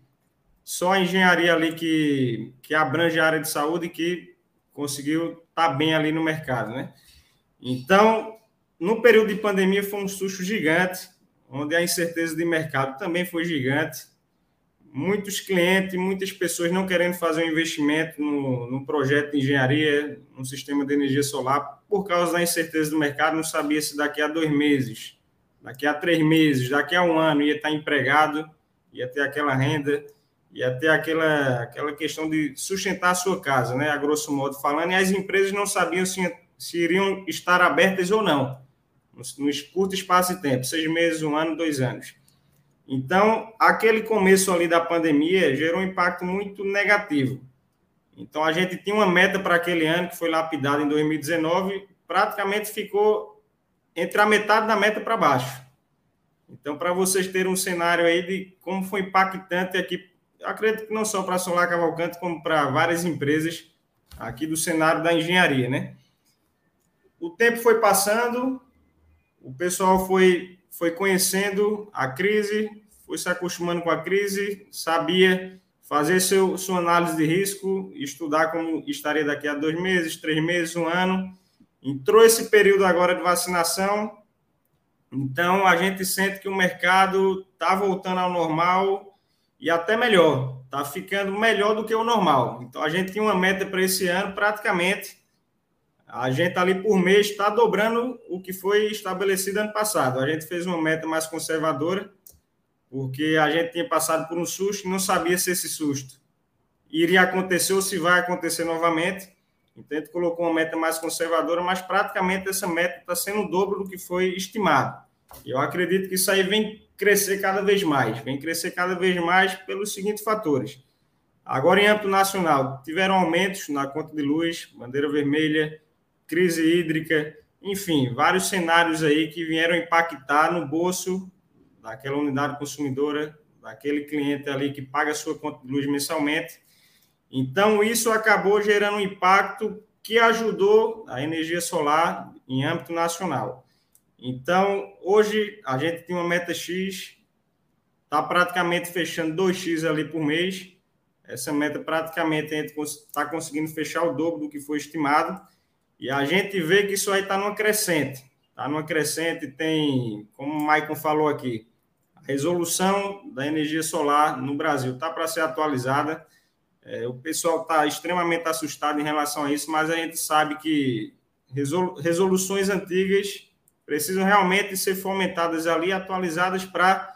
só a engenharia ali que, que abrange a área de saúde que conseguiu estar tá bem ali no mercado, né? Então, no período de pandemia foi um susto gigante, onde a incerteza de mercado também foi gigante. Muitos clientes, muitas pessoas não querendo fazer um investimento no, no projeto de engenharia, no sistema de energia solar, por causa da incerteza do mercado, não sabia se daqui a dois meses, daqui a três meses, daqui a um ano ia estar empregado, ia ter aquela renda. e até aquela, aquela questão de sustentar a sua casa, né, a grosso modo falando, e as empresas não sabiam se, se iriam estar abertas ou não, no curto espaço de tempo, seis meses, um ano, dois anos. Então, aquele começo ali da pandemia gerou um impacto muito negativo. Então, a gente tinha uma meta para aquele ano, que foi lapidada em 2019, praticamente ficou entre a metade da meta para baixo. Então, para vocês terem um cenário aí de como foi impactante aqui, acredito que não só para a Solar Cavalcante, como para várias empresas aqui do cenário da engenharia, né? O tempo foi passando, o pessoal foi, foi conhecendo a crise, foi se acostumando com a crise, sabia fazer seu, sua análise de risco, estudar como estaria daqui a dois meses, três meses, um ano. Entrou esse período agora de vacinação, então, a gente sente que o mercado está voltando ao normal e até melhor, está ficando melhor do que o normal. Então, a gente tinha uma meta para esse ano, praticamente, a gente ali por mês está dobrando o que foi estabelecido ano passado. A gente fez uma meta mais conservadora, porque a gente tinha passado por um susto e não sabia se esse susto iria acontecer ou se vai acontecer novamente. Então, a gente colocou uma meta mais conservadora, mas praticamente essa meta está sendo o dobro do que foi estimado. Eu acredito que isso aí vem crescer cada vez mais, vem crescer cada vez mais pelos seguintes fatores. Agora, em âmbito nacional, tiveram aumentos na conta de luz, bandeira vermelha, crise hídrica, enfim, vários cenários aí que vieram impactar no bolso daquela unidade consumidora, daquele cliente ali que paga a sua conta de luz mensalmente então, isso acabou gerando um impacto que ajudou a energia solar em âmbito nacional. Então, hoje a gente tem uma meta X, está praticamente fechando 2X ali por mês. Essa meta praticamente está conseguindo fechar o dobro do que foi estimado. E a gente vê que isso aí está numa crescente. Está numa crescente, tem, como o Maicon falou aqui, a resolução da energia solar no Brasil está para ser atualizada é, o pessoal está extremamente assustado em relação a isso, mas a gente sabe que resoluções antigas precisam realmente ser fomentadas ali, atualizadas para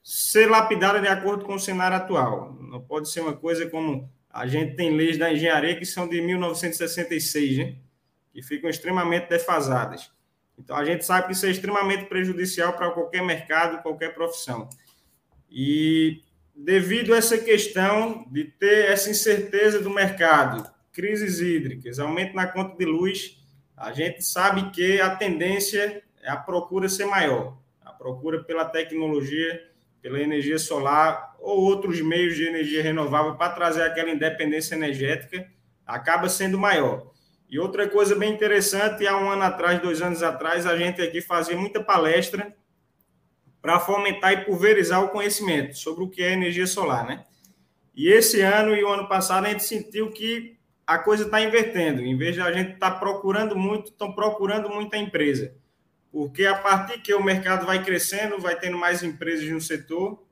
ser lapidadas de acordo com o cenário atual. Não pode ser uma coisa como a gente tem leis da engenharia que são de 1966, né? Que ficam extremamente defasadas. Então a gente sabe que isso é extremamente prejudicial para qualquer mercado, qualquer profissão. E devido a essa questão de ter essa incerteza do mercado, crises hídricas, aumento na conta de luz, a gente sabe que a tendência é a procura ser maior, a procura pela tecnologia, pela energia solar ou outros meios de energia renovável para trazer aquela independência energética acaba sendo maior. E outra coisa bem interessante, há um ano atrás, dois anos atrás, a gente aqui fazia muita palestra para fomentar e pulverizar o conhecimento sobre o que é energia solar, né? E esse ano e o ano passado a gente sentiu que a coisa está invertendo. Em vez de a gente estar tá procurando muito, estão procurando muita empresa. Porque a partir que o mercado vai crescendo, vai tendo mais empresas no setor,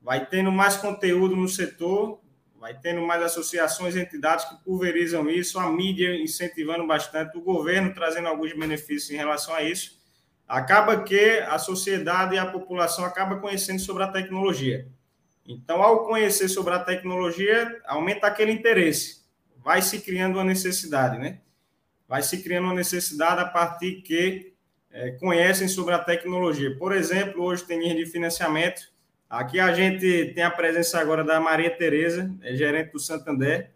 vai tendo mais conteúdo no setor, vai tendo mais associações, entidades que pulverizam isso, a mídia incentivando bastante, o governo trazendo alguns benefícios em relação a isso acaba que a sociedade e a população acaba conhecendo sobre a tecnologia. Então, ao conhecer sobre a tecnologia, aumenta aquele interesse, vai se criando uma necessidade, né? Vai se criando uma necessidade a partir que é, conhecem sobre a tecnologia. Por exemplo, hoje tem linha de financiamento. Aqui a gente tem a presença agora da Maria Tereza, é gerente do Santander,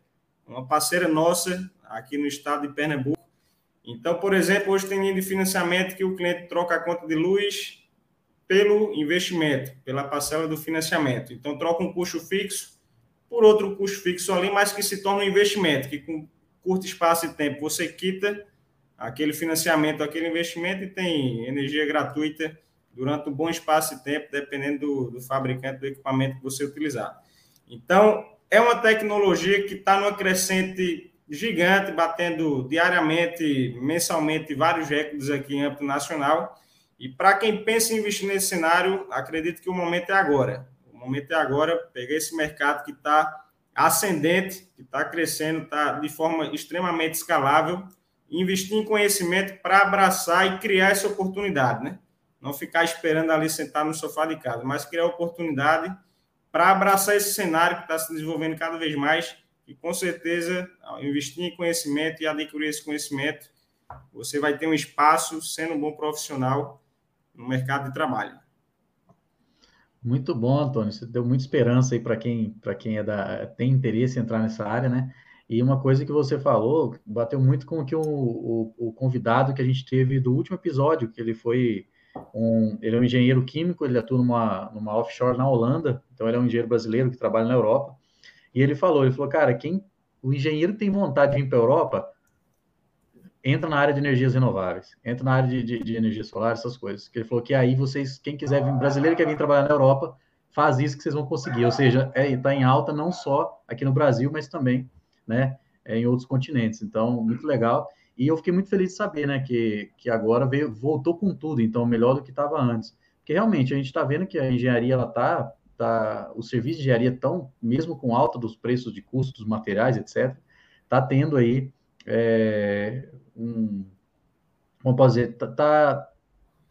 uma parceira nossa aqui no estado de Pernambuco então, por exemplo, hoje tem linha de financiamento que o cliente troca a conta de luz pelo investimento, pela parcela do financiamento. Então, troca um custo fixo por outro custo fixo ali, mas que se torna um investimento, que com curto espaço de tempo você quita aquele financiamento, aquele investimento e tem energia gratuita durante um bom espaço de tempo, dependendo do, do fabricante do equipamento que você utilizar. Então, é uma tecnologia que está numa crescente gigante, batendo diariamente, mensalmente, vários recordes aqui em âmbito nacional. E para quem pensa em investir nesse cenário, acredito que o momento é agora. O momento é agora, pegar esse mercado que está ascendente, que está crescendo, está de forma extremamente escalável, investir em conhecimento para abraçar e criar essa oportunidade, né? Não ficar esperando ali sentar no sofá de casa, mas criar oportunidade para abraçar esse cenário que está se desenvolvendo cada vez mais e com certeza, investir em conhecimento e adquirir esse conhecimento, você vai ter um espaço sendo um bom profissional no mercado de trabalho. Muito bom, Antônio. Você deu muita esperança aí para quem, para quem é da, tem interesse em entrar nessa área, né? E uma coisa que você falou bateu muito com o que o, o, o convidado que a gente teve do último episódio, que ele foi um, ele é um engenheiro químico, ele atua numa, numa offshore na Holanda, então ele é um engenheiro brasileiro que trabalha na Europa. E ele falou, ele falou, cara, quem o engenheiro tem vontade de vir para a Europa, entra na área de energias renováveis, entra na área de, de, de, energia solar, essas coisas. Que ele falou que aí vocês, quem quiser vir, brasileiro que quer vir trabalhar na Europa, faz isso que vocês vão conseguir. Ou seja, está é, tá em alta não só aqui no Brasil, mas também, né, é, em outros continentes. Então, muito legal. E eu fiquei muito feliz de saber, né, que, que agora veio, voltou com tudo, então melhor do que estava antes. Porque realmente a gente está vendo que a engenharia ela está tá, os serviços de engenharia estão, mesmo com alta dos preços de custos materiais, etc., está tendo aí é, um, como posso dizer, está tá,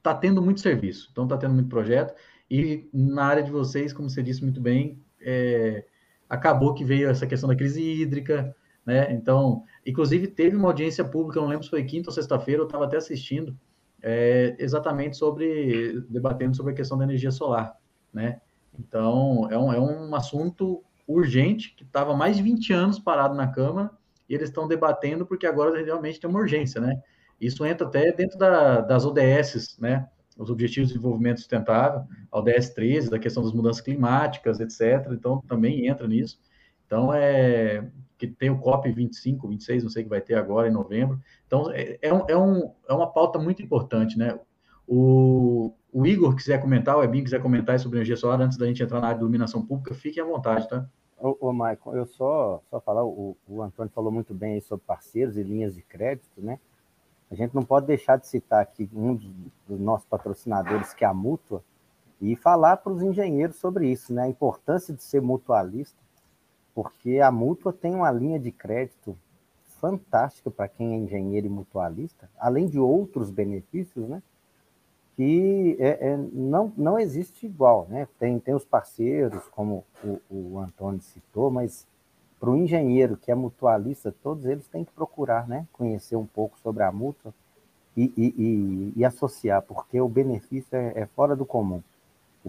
tá tendo muito serviço, então está tendo muito projeto, e na área de vocês, como você disse muito bem, é, acabou que veio essa questão da crise hídrica, né? Então, inclusive teve uma audiência pública, não lembro se foi quinta ou sexta-feira, eu estava até assistindo, é, exatamente sobre, debatendo sobre a questão da energia solar, né? Então, é um, é um assunto urgente que estava mais de 20 anos parado na Câmara e eles estão debatendo porque agora realmente tem uma urgência, né? Isso entra até dentro da, das ODS, né? Os Objetivos de Desenvolvimento Sustentável, a ODS 13, da questão das mudanças climáticas, etc. Então, também entra nisso. Então, é que tem o COP 25, 26, não sei que vai ter agora em novembro. Então, é, é, um, é, é uma pauta muito importante, né? O, o Igor quiser comentar, o Ebin quiser comentar sobre energia solar antes da gente entrar na área de iluminação pública, fique à vontade, tá? Ô, ô Maicon, eu só, só falar, o, o Antônio falou muito bem aí sobre parceiros e linhas de crédito, né? A gente não pode deixar de citar aqui um dos, dos nossos patrocinadores, que é a Mútua, e falar para os engenheiros sobre isso, né? A importância de ser mutualista, porque a Mútua tem uma linha de crédito fantástica para quem é engenheiro e mutualista, além de outros benefícios, né? que é, é, não, não existe igual, né? Tem, tem os parceiros, como o, o Antônio citou, mas para o engenheiro que é mutualista, todos eles têm que procurar, né? Conhecer um pouco sobre a mútua e, e, e, e associar, porque o benefício é, é, fora do comum.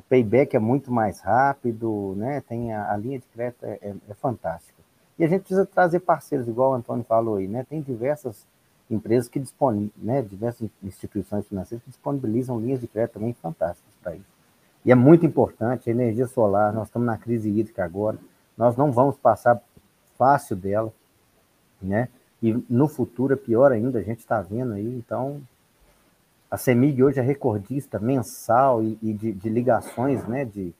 O payback é muito mais rápido, né? Tem a, a linha de crédito é, é, é fantástica. E a gente precisa trazer parceiros, igual o Antônio falou aí, né? Tem diversas empresas que disponibilizam, né, diversas instituições financeiras que disponibilizam linhas de crédito também fantásticas para isso. E é muito importante a energia solar, nós estamos na crise hídrica agora, nós não vamos passar fácil dela, né? E no futuro é pior ainda, a gente está vendo aí, então a CEMIG hoje é recordista mensal e, e de, de, ligações né, de,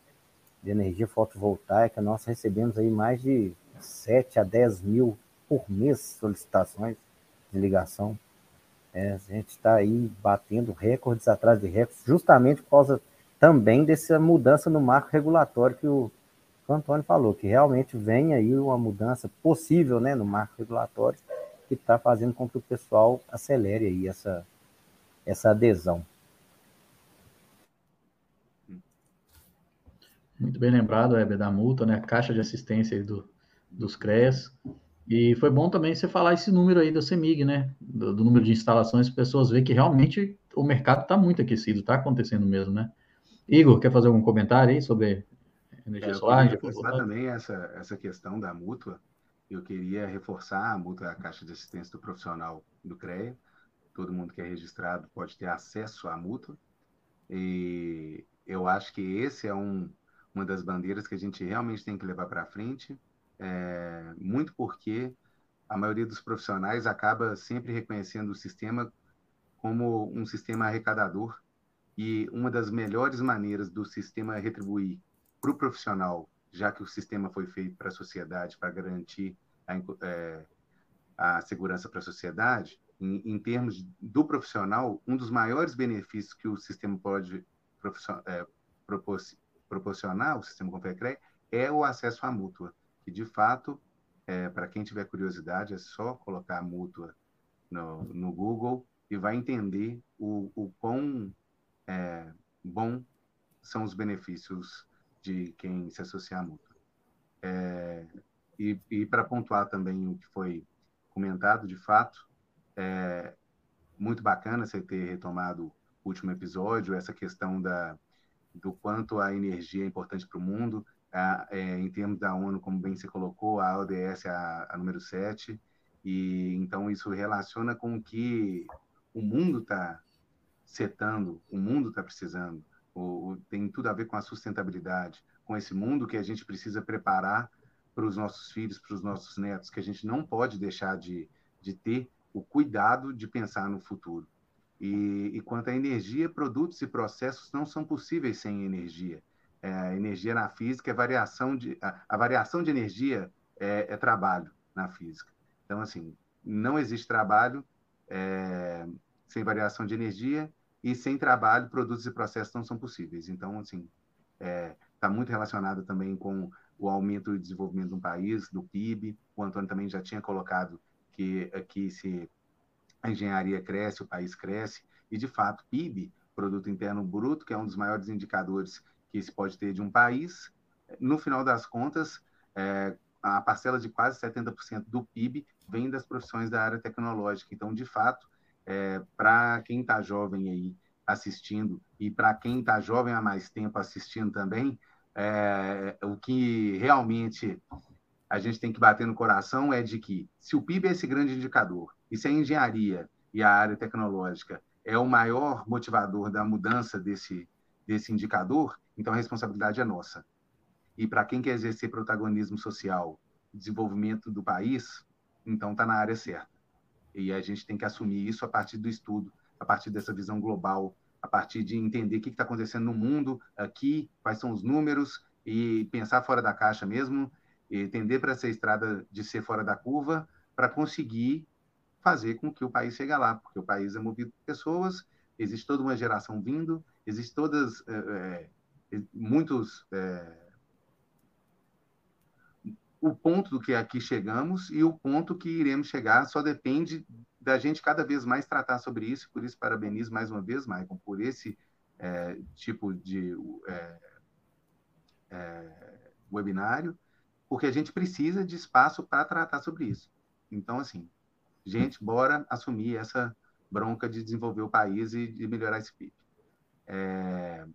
de energia fotovoltaica. Nós recebemos aí mais de 7 a 10 mil por mês solicitações de ligação. É, a gente está aí batendo recordes atrás de recordes, justamente por causa também dessa mudança no marco regulatório que o, que o Antônio falou, que realmente vem aí uma mudança possível né, no marco regulatório que está fazendo com que o pessoal acelere aí essa, essa adesão. Muito bem lembrado, Heber, da multa, né? A caixa de assistência do, dos CREAS. E foi bom também você falar esse número aí da CEMIG, né? Do, do número de instalações, para pessoas verem que realmente o mercado está muito aquecido, está acontecendo mesmo, né? Igor, quer fazer algum comentário aí sobre energia é, solar? Eu reforçar também essa, essa questão da mútua. Eu queria reforçar a mútua a Caixa de Assistência do Profissional do CREA. Todo mundo que é registrado pode ter acesso à mútua. E eu acho que esse é um, uma das bandeiras que a gente realmente tem que levar para frente é, muito porque a maioria dos profissionais acaba sempre reconhecendo o sistema como um sistema arrecadador e uma das melhores maneiras do sistema retribuir para o profissional, já que o sistema foi feito para a sociedade, para garantir a, é, a segurança para a sociedade, em, em, termos do profissional, um dos maiores benefícios que o sistema pode é, proporcionar, o sistema Confecre, é o acesso à mútua que de fato, é, para quem tiver curiosidade, é só colocar a mútua no, no Google e vai entender o, o quão é, bom são os benefícios de quem se associa à mútua. É, e, e para pontuar também o que foi comentado, de fato, é muito bacana você ter retomado o último episódio, essa questão da, do quanto a energia é importante para o mundo, a, é, em termos da ONU, como bem você colocou, a ODS é a, a número 7, e então isso relaciona com o que o mundo está setando, o mundo está precisando, o, o, tem tudo a ver com a sustentabilidade, com esse mundo que a gente precisa preparar para os nossos filhos, para os nossos netos, que a gente não pode deixar de, de ter o cuidado de pensar no futuro. E, e quanto à energia, produtos e processos não são possíveis sem energia. É, energia na física é variação de a, a variação de energia é, é, trabalho na física. Então assim não existe trabalho é, sem variação de energia e sem trabalho produtos e processos não são possíveis. Então assim está é, muito relacionado também com o aumento e desenvolvimento de um país, do PIB. O Antônio também já tinha colocado que aqui se a engenharia cresce, o país cresce e de fato PIB, produto interno bruto, que é um dos maiores indicadores que se pode ter de um país, no final das contas, é, a parcela de quase 70% do PIB vem das profissões da área tecnológica. Então, de fato, é, para quem está jovem aí assistindo e para quem está jovem há mais tempo assistindo também, é, o que realmente a gente tem que bater no coração é de que se o PIB é esse grande indicador e se a engenharia e a área tecnológica é o maior motivador da mudança desse, desse indicador, então a responsabilidade é nossa. E para quem quer exercer protagonismo social, desenvolvimento do país, então está na área certa. E a gente tem que assumir isso a partir do estudo, a partir dessa visão global, a partir de entender o que está acontecendo no mundo aqui, quais são os números, e pensar fora da caixa mesmo, e tender para essa estrada de ser fora da curva, para conseguir fazer com que o país chegue lá, porque o país é movido por pessoas, existe toda uma geração vindo, existe todas é, muitos é, o ponto do que aqui chegamos e o ponto que iremos chegar só depende da gente cada vez mais tratar sobre isso. Por isso, parabenizo mais uma vez, Maicon, por esse é, tipo de é, é, webinário, porque a gente precisa de espaço para tratar sobre isso. Então, assim, gente, bora assumir essa bronca de desenvolver o país e de melhorar esse PIB. É,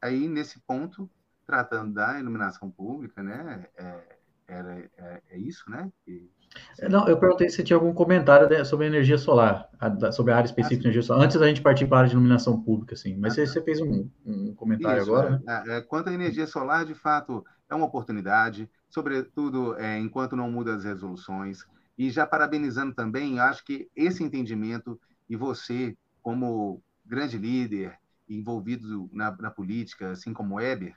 aí, nesse ponto, tratando da iluminação pública, né, é, é, é, é isso, né? Que, não, eu perguntei se tinha algum comentário sobre energia solar, sobre a área específica de energia solar, antes da gente partir para a área de iluminação pública, assim. Mas ah, você, você, fez um, um comentário isso, agora, é, né? É, quanto à energia solar, de fato, é uma oportunidade, sobretudo enquanto não muda as resoluções. E já parabenizando também, acho que esse entendimento e você, como grande líder, envolvido na, na política, assim como Weber,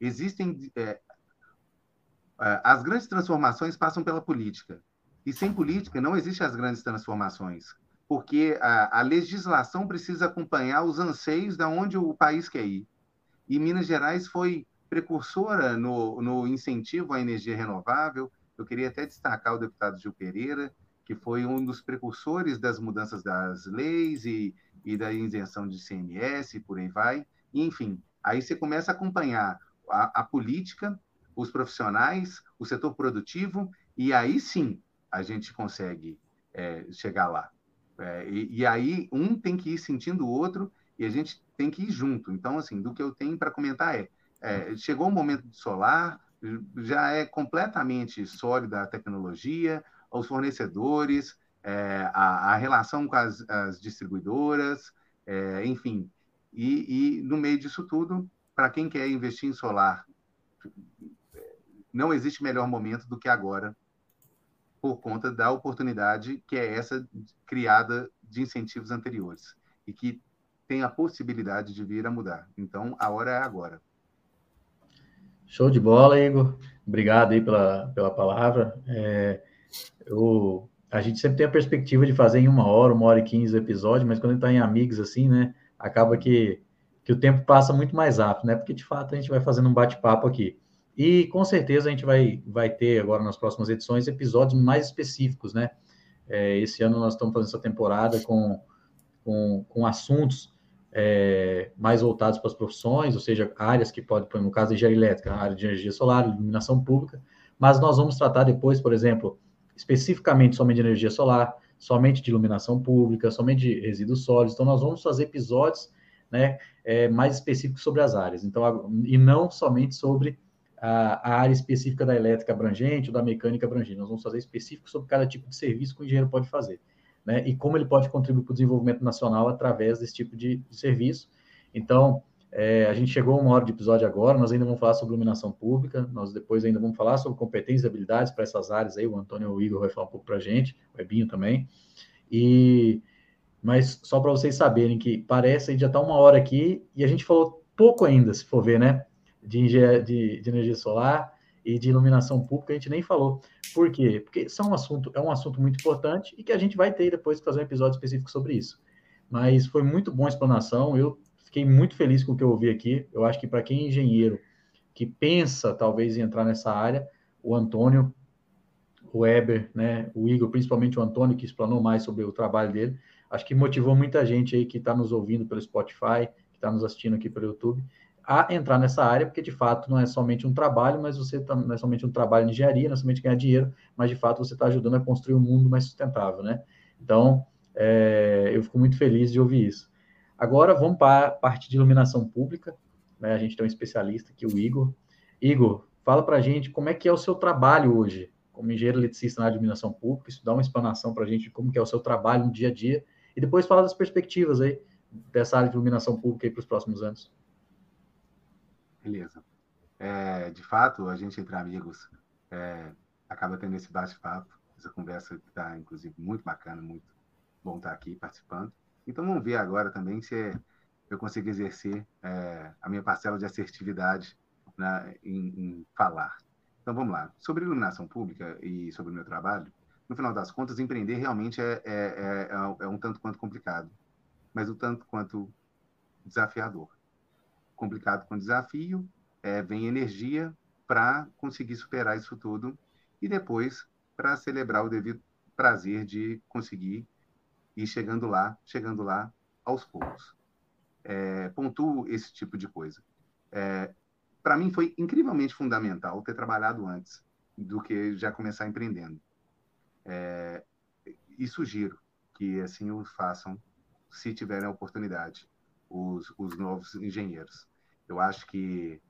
existem é, as grandes transformações passam pela política. E sem política não existem as grandes transformações, porque a, a legislação precisa acompanhar os anseios de onde o país quer ir. E Minas Gerais foi precursora no, no incentivo à energia renovável. Eu queria até destacar o deputado Gil Pereira, que foi um dos precursores das mudanças das leis e, e da isenção de CMS, e por aí vai. Enfim, aí você começa a acompanhar a, a política, os profissionais, o setor produtivo, e aí sim a gente consegue é, chegar lá. É, e, e, aí um tem que ir sentindo o outro e a gente tem que ir junto. Então, assim, do que eu tenho para comentar é, é, chegou o momento do solar, já é completamente sólida a tecnologia, os fornecedores, é, a, a, relação com as, as distribuidoras, é, enfim. E, e, no meio disso tudo, para quem quer investir em solar, não existe melhor momento do que agora, por conta da oportunidade que é essa criada de incentivos anteriores e que tem a possibilidade de vir a mudar. Então, a hora é agora. Show de bola, Igor. Obrigado aí pela, pela palavra. É, eu, a gente sempre tem a perspectiva de fazer em uma hora, uma hora e quinze episódios, mas quando está em amigos assim, né, acaba que, que o tempo passa muito mais rápido, né? Porque de fato a gente vai fazendo um bate-papo aqui. E com certeza a gente vai, vai ter agora nas próximas edições episódios mais específicos, né? É, esse ano nós estamos fazendo essa temporada com, com, com assuntos é, mais voltados para as profissões, ou seja, áreas que podem, no caso engenharia elétrica, área de energia solar, iluminação pública, mas nós vamos tratar depois, por exemplo, especificamente somente de energia solar, somente de iluminação pública, somente de resíduos sólidos. Então, nós vamos fazer episódios né, é, mais específicos sobre as áreas, então, e não somente sobre a, a, área específica da elétrica abrangente ou da mecânica abrangente. Nós vamos fazer específico sobre cada tipo de serviço que o engenheiro pode fazer, né, e como ele pode contribuir para o desenvolvimento nacional através desse tipo de, de serviço. Então, é, a gente chegou a uma hora de episódio agora, nós ainda vamos falar sobre iluminação pública, nós depois ainda vamos falar sobre competências e habilidades para essas áreas aí, o Antônio e o Igor vai falar um pouco para a gente, o Ebinho também, e, mas só para vocês saberem que parece que já está uma hora aqui, e a gente falou pouco ainda, se for ver, né, de, de, de energia solar e de iluminação pública, a gente nem falou. Por quê? Porque isso é um assunto, é um assunto muito importante e que a gente vai ter depois que fazer um episódio específico sobre isso. Mas foi muito boa a explanação, eu Fiquei muito feliz com o que eu ouvi aqui. Eu acho que para quem é engenheiro que pensa talvez em entrar nessa área, o Antônio, o Weber, né, o Igor, principalmente o Antônio, que explanou mais sobre o trabalho dele, acho que motivou muita gente aí que está nos ouvindo pelo Spotify, que está nos assistindo aqui pelo YouTube, a entrar nessa área, porque de fato não é somente um trabalho, mas você tá, não é somente um trabalho em engenharia, não é somente ganhar dinheiro, mas de fato você está ajudando a construir um mundo mais sustentável, né? Então, é, eu fico muito feliz de ouvir isso. Agora vamos para a parte de iluminação pública. Né? A gente tem um especialista aqui, o Igor. Igor, fala para a gente como é que é o seu trabalho hoje, como engenheiro eletricista na de iluminação pública. Isso dá uma explanação para a gente de como que é o seu trabalho no dia a dia. E depois fala das perspectivas aí dessa área de iluminação pública para os próximos anos. Beleza. É, de fato, a gente entre amigos é, acaba tendo esse bate-papo, essa conversa que está, inclusive, muito bacana, muito bom estar aqui participando. Então vamos ver agora também se eu consigo exercer é, a minha parcela de assertividade na, em, em, falar. Então vamos lá. Sobre iluminação pública e sobre o meu trabalho, no final das contas, empreender realmente é, é, é, é um tanto quanto complicado, mas o tanto quanto desafiador. Complicado com desafio, é, vem energia para conseguir superar isso tudo e depois para celebrar o devido prazer de conseguir e chegando lá, chegando lá aos poucos. É, pontuo esse tipo de coisa. É, Para mim foi incrivelmente fundamental ter trabalhado antes do que já começar empreendendo. É, e sugiro que assim o façam, se tiverem a oportunidade, os, os novos engenheiros. Eu acho que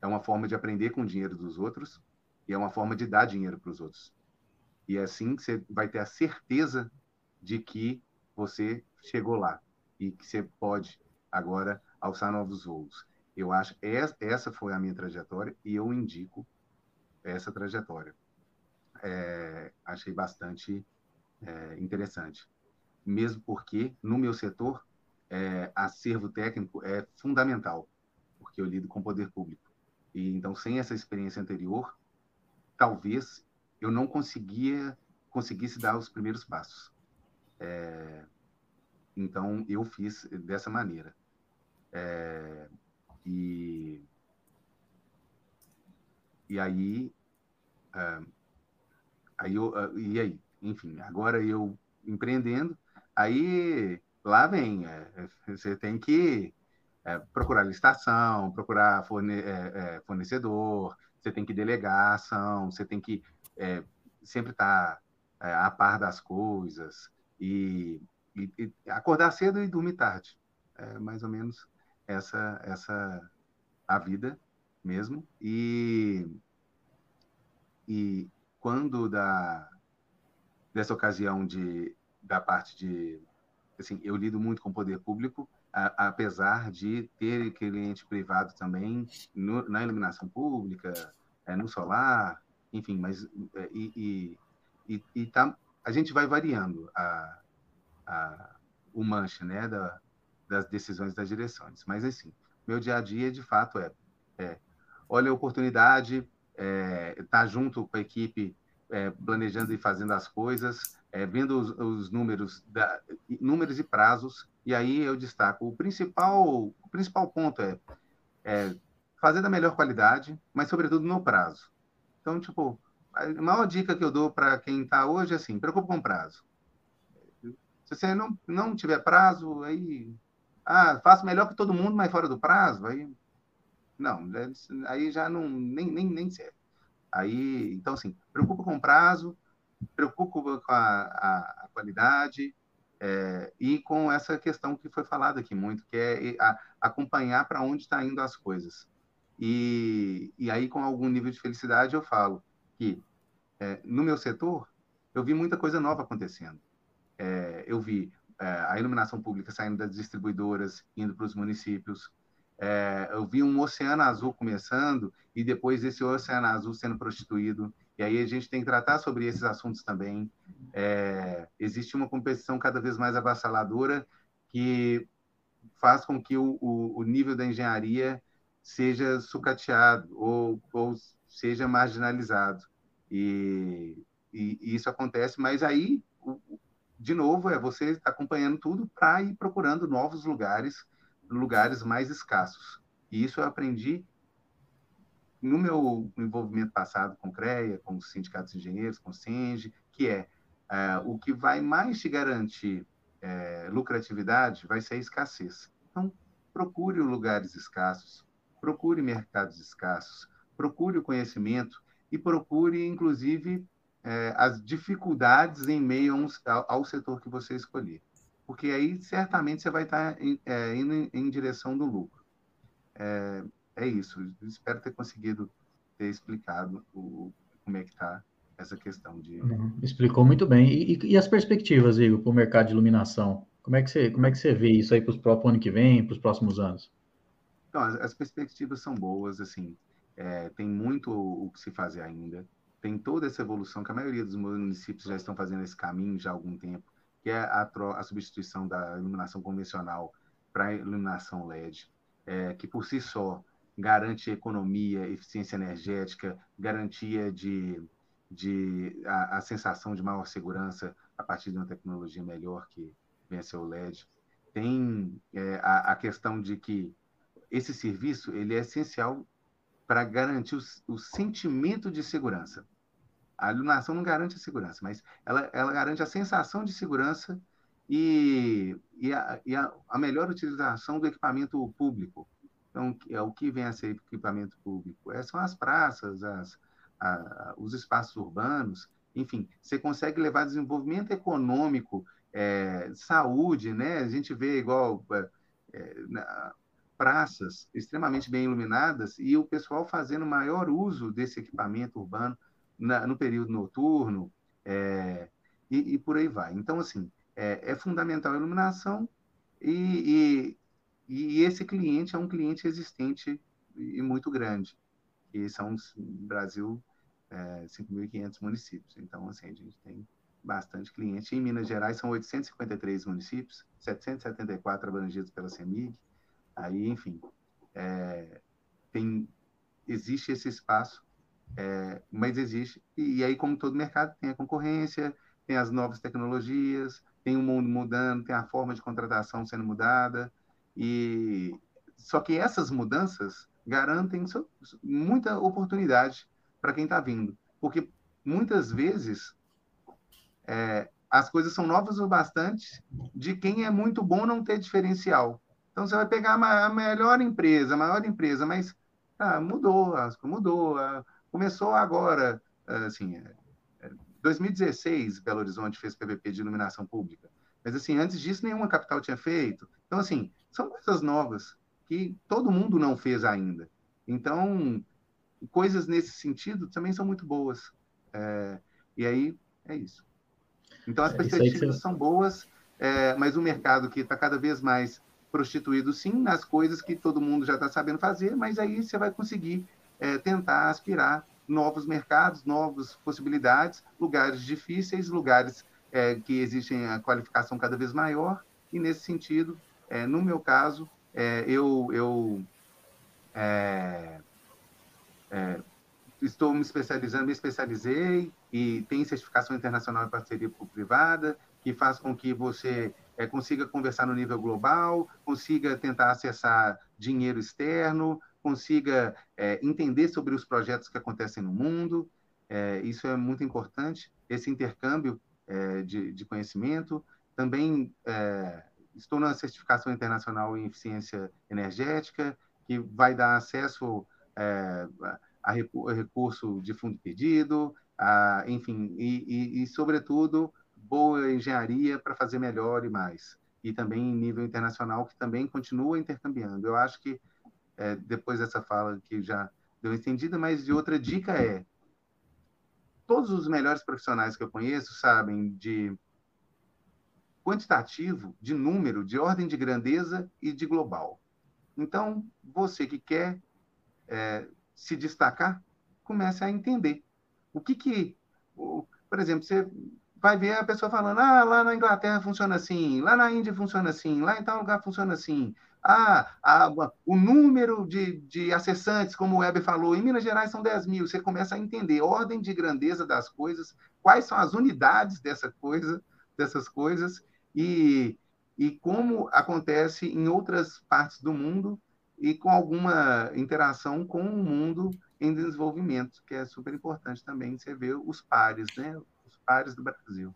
é uma forma de aprender com o dinheiro dos outros e é uma forma de dar dinheiro para os outros. E é assim que você vai ter a certeza de que você chegou lá e que você pode agora alçar novos voos. Eu acho essa foi a minha trajetória e eu indico essa trajetória. É, achei bastante é, interessante, mesmo porque no meu setor é, acervo técnico é fundamental, porque eu lido com poder público. E então sem essa experiência anterior, talvez eu não conseguia conseguisse dar os primeiros passos. É, então, eu fiz dessa maneira. É, e, e aí, é, aí eu, e aí, enfim, agora eu empreendendo, aí lá vem, é, você tem que é, procurar licitação, procurar forne fornecedor, você tem que delegar ação, você tem que sempre estar tá, a par das coisas, e, e, e, acordar cedo e dormir tarde. É mais ou menos essa essa a vida mesmo. E, e quando da dessa ocasião de da parte de assim, eu lido muito com o poder público, a, apesar de ter cliente privado também no, na iluminação pública, é, no solar, enfim, mas é, e, e, e, tá, a gente vai variando a, a, o manche né, da, das decisões das direções. Mas, assim, meu dia a dia, de fato, é, é olha a oportunidade, é, tá junto com a equipe, é, planejando e fazendo as coisas, é, vendo os, os números, da, números e prazos, e aí eu destaco, o principal, o principal ponto é, é fazer da melhor qualidade, mas, sobretudo, no prazo. Então, tipo, a maior dica que eu dou para quem está hoje é assim: preocupa com prazo. Se você não, não tiver prazo, aí Ah, faço melhor que todo mundo, mas fora do prazo? Aí, não, aí já não, nem, nem, nem serve. Aí, então, assim, preocupa com prazo, preocupa com a, a, a qualidade é, e com essa questão que foi falada aqui muito, que é a, acompanhar para onde está indo as coisas. E, e aí, com algum nível de felicidade, eu falo que é, no meu setor, eu vi muita coisa nova acontecendo. É, eu vi é, a iluminação pública saindo das distribuidoras, indo para os municípios. É, eu vi um oceano azul começando e depois esse oceano azul sendo prostituído. E aí a gente tem que tratar sobre esses assuntos também. É, existe uma competição cada vez mais avassaladora que faz com que o, o, o nível da engenharia seja sucateado ou, ou seja marginalizado. E, e, e, isso acontece, mas aí, de novo, é você acompanhando tudo para ir procurando novos lugares, lugares mais escassos. E isso eu aprendi no meu envolvimento passado com CREA, com os sindicatos de engenheiros, com o que é, é o que vai mais te garantir é, lucratividade vai ser a escassez. Então, procure lugares escassos, procure mercados escassos, procure o conhecimento e procure, inclusive, é, as dificuldades em meio ao, ao, setor que você escolher. Porque aí, certamente, você vai estar em, indo em, em, direção do lucro. É, é isso. Espero ter conseguido ter explicado o, como é que está essa questão de... Explicou muito bem. E, e as perspectivas, Igor, para o mercado de iluminação? Como é que você, como é que você vê isso aí para o ano que vem, para os próximos anos? Então, as, as perspectivas são boas, assim, é, tem muito o, o que se fazer ainda, tem toda essa evolução que a maioria dos municípios já estão fazendo esse caminho já há algum tempo, que é a, a substituição da iluminação convencional para a iluminação LED, é, que por si só garante economia, eficiência energética, garantia de, de a, a, sensação de maior segurança a partir de uma tecnologia melhor que vem ser o LED. Tem é, a, a questão de que esse serviço ele é essencial para garantir o, o, sentimento de segurança. A iluminação não garante a segurança, mas ela, ela garante a sensação de segurança e, e, a, e a, melhor utilização do equipamento público. Então, é o que vem a ser equipamento público? É, são as praças, as, a, os espaços urbanos, enfim, você consegue levar desenvolvimento econômico, é, saúde, né? A gente vê igual é, é praças extremamente bem iluminadas e o pessoal fazendo maior uso desse equipamento urbano na, no período noturno é, e, e, por aí vai. Então, assim, é, é fundamental a iluminação e, e, e, esse cliente é um cliente existente e muito grande, que são, no Brasil, é, 5.500 municípios. Então, assim, a gente tem bastante cliente. Em Minas Gerais, são 853 municípios, 774 abrangidos pela CEMIG, Aí, enfim, é, tem, existe esse espaço, é, mas existe. E, e, aí, como todo mercado, tem a concorrência, tem as novas tecnologias, tem o mundo mudando, tem a forma de contratação sendo mudada. E só que essas mudanças garantem muita oportunidade para quem está vindo, porque muitas vezes é, as coisas são novas o bastante de quem é muito bom não ter diferencial. Então, você vai pegar a melhor empresa, a maior empresa, mas ah, mudou, mudou. Começou agora, assim, 2016, é, é, Belo Horizonte fez PVP de iluminação pública. Mas, assim, antes disso, nenhuma capital tinha feito. Então, assim, são coisas novas que todo mundo não fez ainda. Então, coisas nesse sentido também são muito boas. É, e aí, é isso. Então, as perspectivas são boas, é, mas o mercado que está cada vez mais prostituído, sim, nas coisas que todo mundo já está sabendo fazer, mas aí você vai conseguir é, tentar aspirar novos mercados, novas possibilidades, lugares difíceis, lugares é, que existem a qualificação cada vez maior, e nesse sentido, é, no meu caso, é, eu, eu é, é, estou me especializando, me especializei e tem certificação internacional em parceria público-privada, que faz com que você é, consiga conversar no nível global, consiga tentar acessar dinheiro externo, consiga entender sobre os projetos que acontecem no mundo. Isso é muito importante, esse intercâmbio de, de, conhecimento. Também é, estou na certificação internacional em eficiência energética, que vai dar acesso é, a recurso de fundo pedido, a, enfim, e, e, e, sobretudo, boa engenharia para fazer melhor e mais. E também em nível internacional, que também continua intercambiando. Eu acho que, é, depois dessa fala que já deu entendida, mas de outra dica é, todos os melhores profissionais que eu conheço sabem de quantitativo, de número, de ordem de grandeza e de global. Então, você que quer é, se destacar, comece a entender o que que, por exemplo, você vai ver a pessoa falando, ah, lá na Inglaterra funciona assim, lá na Índia funciona assim, lá em tal lugar funciona assim. Ah, a, o número de, de acessantes, como o Weber falou, em Minas Gerais são 10 mil. Você começa a entender ordem de grandeza das coisas, quais são as unidades dessa coisa, dessas coisas, e, e como acontece em outras partes do mundo e com alguma interação com o mundo em desenvolvimento, que é super importante também você ver os pares, né? Os pares do Brasil.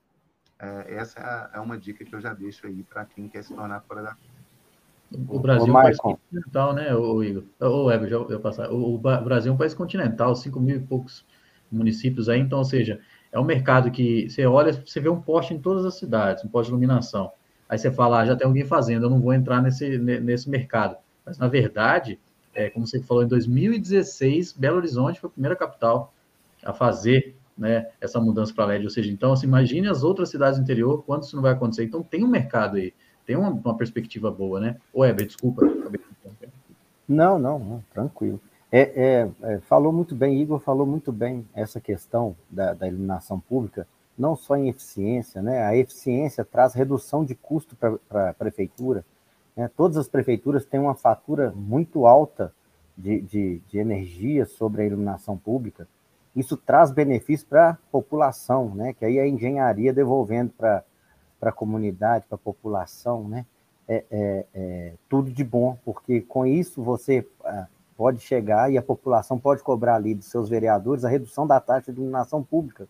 É, essa é uma dica que eu já deixo aí para quem quer se tornar fora da o Brasil é um país continental, né, o Igor? O Eber, já eu passar. O Brasil é um país continental, 5 mil e poucos municípios aí, então, ou seja, é um mercado que você olha, você vê um poste em todas as cidades, um poste de iluminação. Aí você fala, ah, já tem alguém fazendo, eu não vou entrar nesse, nesse mercado. Mas, na verdade, é, como você falou, em 2016, Belo Horizonte foi a primeira capital a fazer né, essa mudança para LED. Ou seja, então, assim, imagine as outras cidades do interior, quando isso não vai acontecer. Então, tem um mercado aí, tem uma, uma perspectiva boa, né? Ô, Heber, desculpa. Não, não, não, tranquilo. É, é, é, falou muito bem, Igor falou muito bem essa questão da, da, iluminação pública, não só em eficiência, né? A eficiência traz redução de custo para a prefeitura, né? Todas as prefeituras têm uma fatura muito alta de, de, de energia sobre a iluminação pública. Isso traz benefício para a população, né? que aí é a engenharia devolvendo para a comunidade, para a população, né? É, é, é, tudo de bom, porque com isso você ah, pode chegar e a população pode cobrar ali dos seus vereadores a redução da taxa de iluminação pública.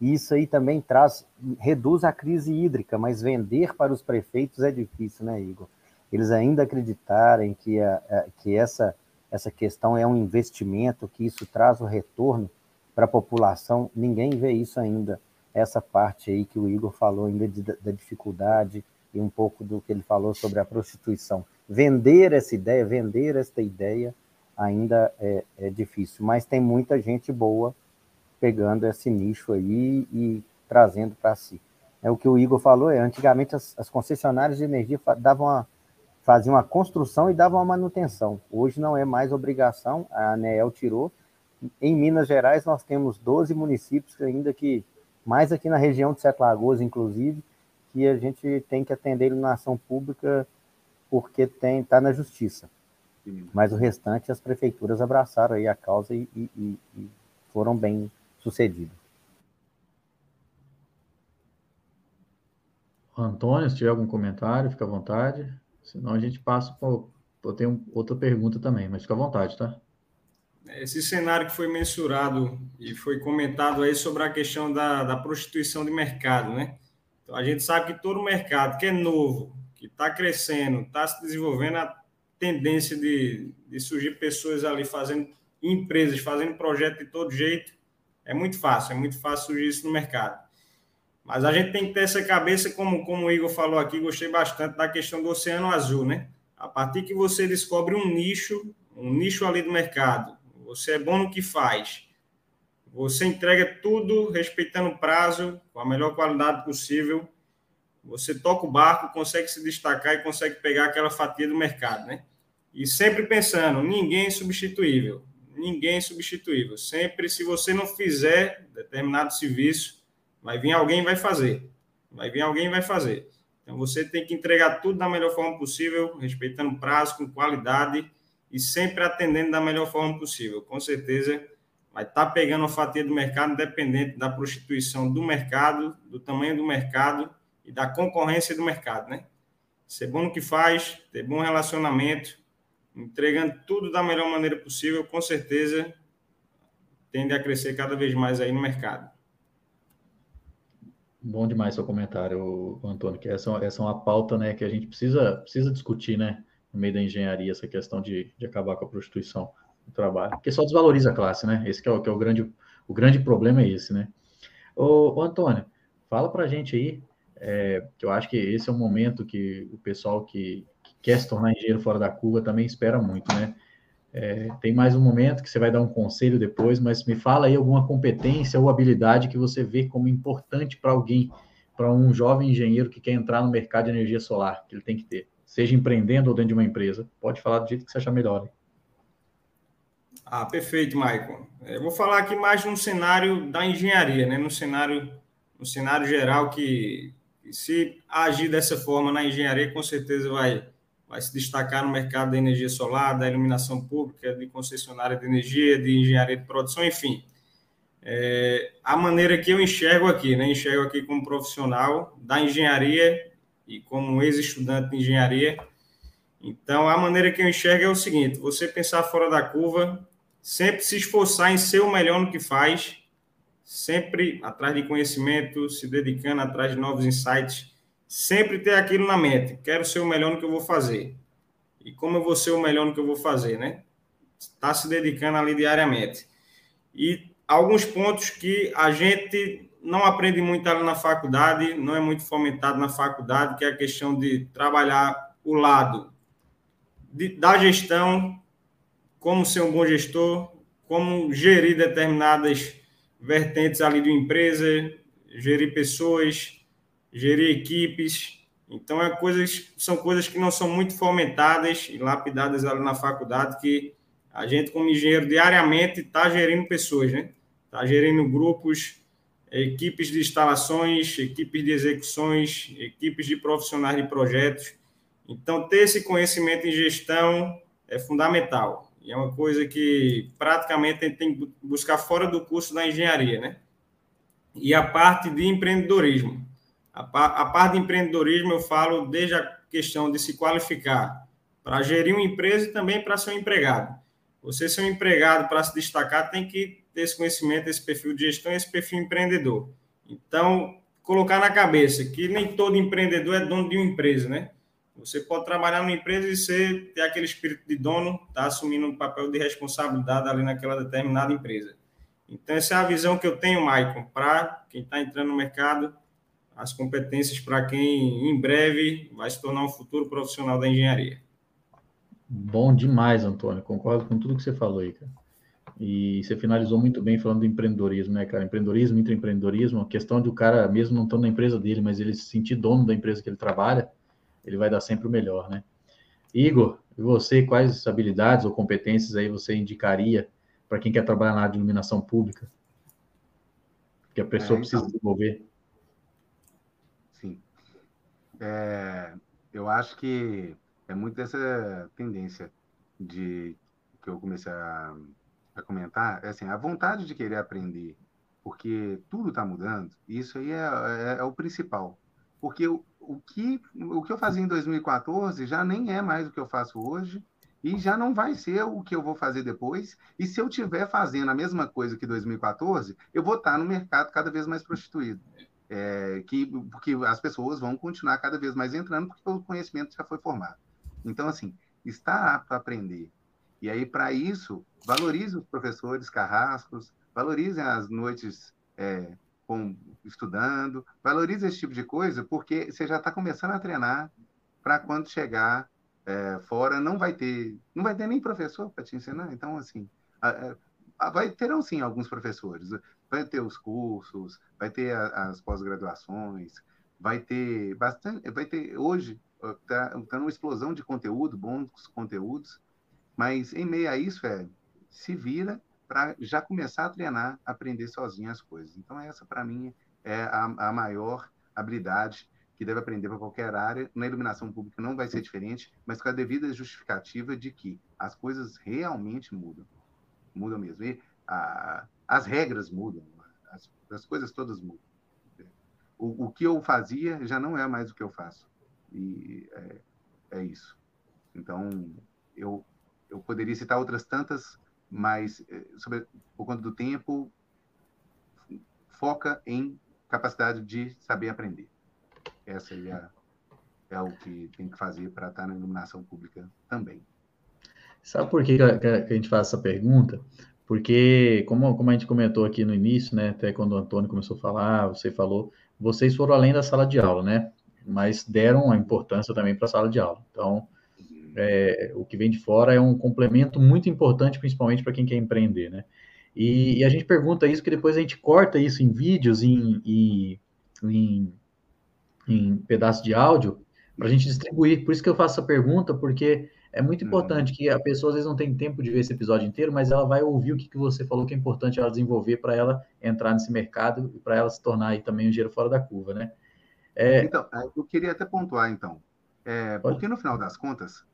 E isso aí também traz, reduz a crise hídrica, mas vender para os prefeitos é difícil, né, Igor? eles ainda acreditarem que, a, a, que essa, essa questão é um investimento, que isso traz o retorno para a população, ninguém vê isso ainda. Essa parte aí que o Igor falou ainda de, da dificuldade e um pouco do que ele falou sobre a prostituição. Vender essa ideia, vender esta ideia ainda é, é difícil, mas tem muita gente boa pegando esse nicho aí e trazendo para si. É o que o Igor falou, é antigamente as, as concessionárias de energia davam faziam a construção e davam a manutenção. Hoje não é mais obrigação, a ANEEL tirou. Em Minas Gerais nós temos 12 municípios ainda que, mais aqui na região de Sete Lagoas, inclusive, que a gente tem que atender a iluminação pública porque está na justiça. Mas o restante as prefeituras abraçaram aí a causa e, e, e foram bem sucedidos. Antônio, se tiver algum comentário, fica à vontade. Senão a gente passa para. Eu tenho outra pergunta também, mas fica à vontade, tá? Esse cenário que foi mensurado e foi comentado aí sobre a questão da, da prostituição de mercado, né? Então, a gente sabe que todo mercado que é novo, que está crescendo, está se desenvolvendo, a tendência de, de surgir pessoas ali fazendo empresas, fazendo projeto de todo jeito, é muito fácil, é muito fácil surgir isso no mercado. Mas a gente tem que ter essa cabeça, como, como o Igor falou aqui, gostei bastante da questão do Oceano Azul, né? A partir que você descobre um nicho, um nicho ali do mercado, você é bom no que faz, você entrega tudo respeitando o prazo, com a melhor qualidade possível, você toca o barco, consegue se destacar e consegue pegar aquela fatia do mercado, né? E sempre pensando, ninguém é substituível, ninguém é substituível. Sempre, se você não fizer determinado serviço, Vai vir alguém e vai fazer. Vai vir alguém e vai fazer. Então você tem que entregar tudo da melhor forma possível, respeitando prazo, com qualidade e sempre atendendo da melhor forma possível. Com certeza vai estar tá pegando a fatia do mercado, independente da prostituição do mercado, do tamanho do mercado e da concorrência do mercado, né? Ser bom no que faz, ter bom relacionamento, entregando tudo da melhor maneira possível, com certeza tende a crescer cada vez mais aí no mercado. Bom demais seu comentário, Antônio, que essa, essa é uma pauta né, que a gente precisa, precisa discutir né, no meio da engenharia, essa questão de, de acabar com a prostituição do trabalho, porque só desvaloriza a classe, né? Esse que é o, que é o grande, o grande problema é esse, né? Ô, ô Antônio, fala para a gente aí, é, que eu acho que esse é um momento que o pessoal que, que quer se tornar engenheiro fora da curva também espera muito, né? É, tem mais um momento que você vai dar um conselho depois, mas me fala aí alguma competência ou habilidade que você vê como importante para alguém, para um jovem engenheiro que quer entrar no mercado de energia solar, que ele tem que ter, seja empreendendo ou dentro de uma empresa. Pode falar do jeito que você achar melhor. Hein? Ah, perfeito, Maicon. Eu vou falar aqui mais no cenário da engenharia, né? no, cenário, no cenário geral que se agir dessa forma na engenharia, com certeza vai vai se destacar no mercado da energia solar, da iluminação pública, de concessionária de energia, de engenharia de produção, enfim. É, a maneira que eu enxergo aqui, né? enxergo aqui como profissional da engenharia e como ex-estudante de engenharia. Então, a maneira que eu enxergo é o seguinte: você pensar fora da curva, sempre se esforçar em ser o melhor no que faz, sempre atrás de conhecimento, se dedicando atrás de novos insights sempre ter aquilo na mente. Quero ser o melhor no que eu vou fazer. E como eu vou ser o melhor no que eu vou fazer, né? Está se dedicando ali diariamente. E alguns pontos que a gente não aprende muito ali na faculdade, não é muito fomentado na faculdade, que é a questão de trabalhar o lado de, da gestão, como ser um bom gestor, como gerir determinadas vertentes ali de empresa, gerir pessoas, gerir equipes. Então, é coisas, são coisas que não são muito fomentadas e lapidadas ali na faculdade, que a gente, como engenheiro, diariamente está gerindo pessoas, né? Está gerindo grupos, equipes de instalações, equipes de execuções, equipes de profissionais de projetos. Então, ter esse conhecimento em gestão é fundamental. E é uma coisa que praticamente a gente tem que buscar fora do curso da engenharia, né? E a parte de empreendedorismo. A, parte de empreendedorismo eu falo desde a questão de se qualificar para gerir uma empresa e também para ser um empregado. Você ser um empregado para se destacar tem que ter esse conhecimento, esse perfil de gestão, esse perfil empreendedor. Então, colocar na cabeça que nem todo empreendedor é dono de uma empresa, né? Você pode trabalhar numa empresa e ser, ter aquele espírito de dono, tá assumindo um papel de responsabilidade ali naquela determinada empresa. Então, essa é a visão que eu tenho, Maicon, para quem está entrando no mercado as competências para quem em breve vai se tornar um futuro profissional da engenharia. Bom demais, Antônio. Concordo com tudo que você falou aí, cara. E você finalizou muito bem falando do empreendedorismo, né, cara? Empreendedorismo, intraempreendedorismo, a questão de o cara, mesmo não estando na empresa dele, mas ele se sentir dono da empresa que ele trabalha, ele vai dar sempre o melhor, né? Igor, e você, quais habilidades ou competências aí você indicaria para quem quer trabalhar na área de iluminação pública? Que a pessoa é, então, precisa desenvolver? É, eu acho que é muito dessa tendência de que eu comecei a, a comentar, é assim, a vontade de querer aprender, porque tudo está mudando, isso aí é, é, é, o principal. Porque o, o, que, o que eu fazia em 2014 já nem é mais o que eu faço hoje, e já não vai ser o que eu vou fazer depois. E se eu estiver fazendo a mesma coisa que 2014, eu vou estar no mercado cada vez mais prostituído é, que, porque as pessoas vão continuar cada vez mais entrando, porque o conhecimento já foi formado. Então, assim, está apto a aprender. E aí, para isso, valorize os professores carrascos, valorizem as noites é, com, estudando, valorize esse tipo de coisa, porque você já está começando a treinar para quando chegar é, fora, não vai ter, não vai ter nem professor para te ensinar. Então, assim, vai terão sim alguns professores vai ter os cursos, vai ter a, as pós-graduações, vai ter bastante, vai ter hoje está tá uma explosão de conteúdo, bons conteúdos, mas em meio a isso é se vira para já começar a treinar, aprender sozinho as coisas. Então essa para mim é a, a maior habilidade que deve aprender para qualquer área. Na iluminação pública não vai ser diferente, mas com a devida justificativa de que as coisas realmente mudam. Mudam mesmo. E a, as regras mudam, as, as coisas todas mudam. O, o, que eu fazia já não é mais o que eu faço. E é, é isso. Então, eu, eu poderia citar outras tantas, mas é, sobre, por conta do tempo, foca em capacidade de saber aprender. Essa é, é o que tem que fazer para estar na iluminação pública também. Sabe por que, que a gente faz essa pergunta? Porque, como, como a gente comentou aqui no início, né, até quando o Antônio começou a falar, você falou, vocês foram além da sala de aula, né? Mas deram a importância também para a sala de aula. Então, é, o que vem de fora é um complemento muito importante, principalmente para quem quer empreender, né? E, e, a gente pergunta isso, que depois a gente corta isso em vídeos, em, em, em, em pedaços de áudio, para a gente distribuir. Por isso que eu faço essa pergunta, porque é muito uhum. importante que a pessoa às vezes não tem tempo de ver esse episódio inteiro, mas ela vai ouvir o que, que você falou que é importante ela desenvolver para ela entrar nesse mercado e para ela se tornar aí também um dinheiro fora da curva, né? É... Então, eu queria até pontuar, então, é, porque no final das contas,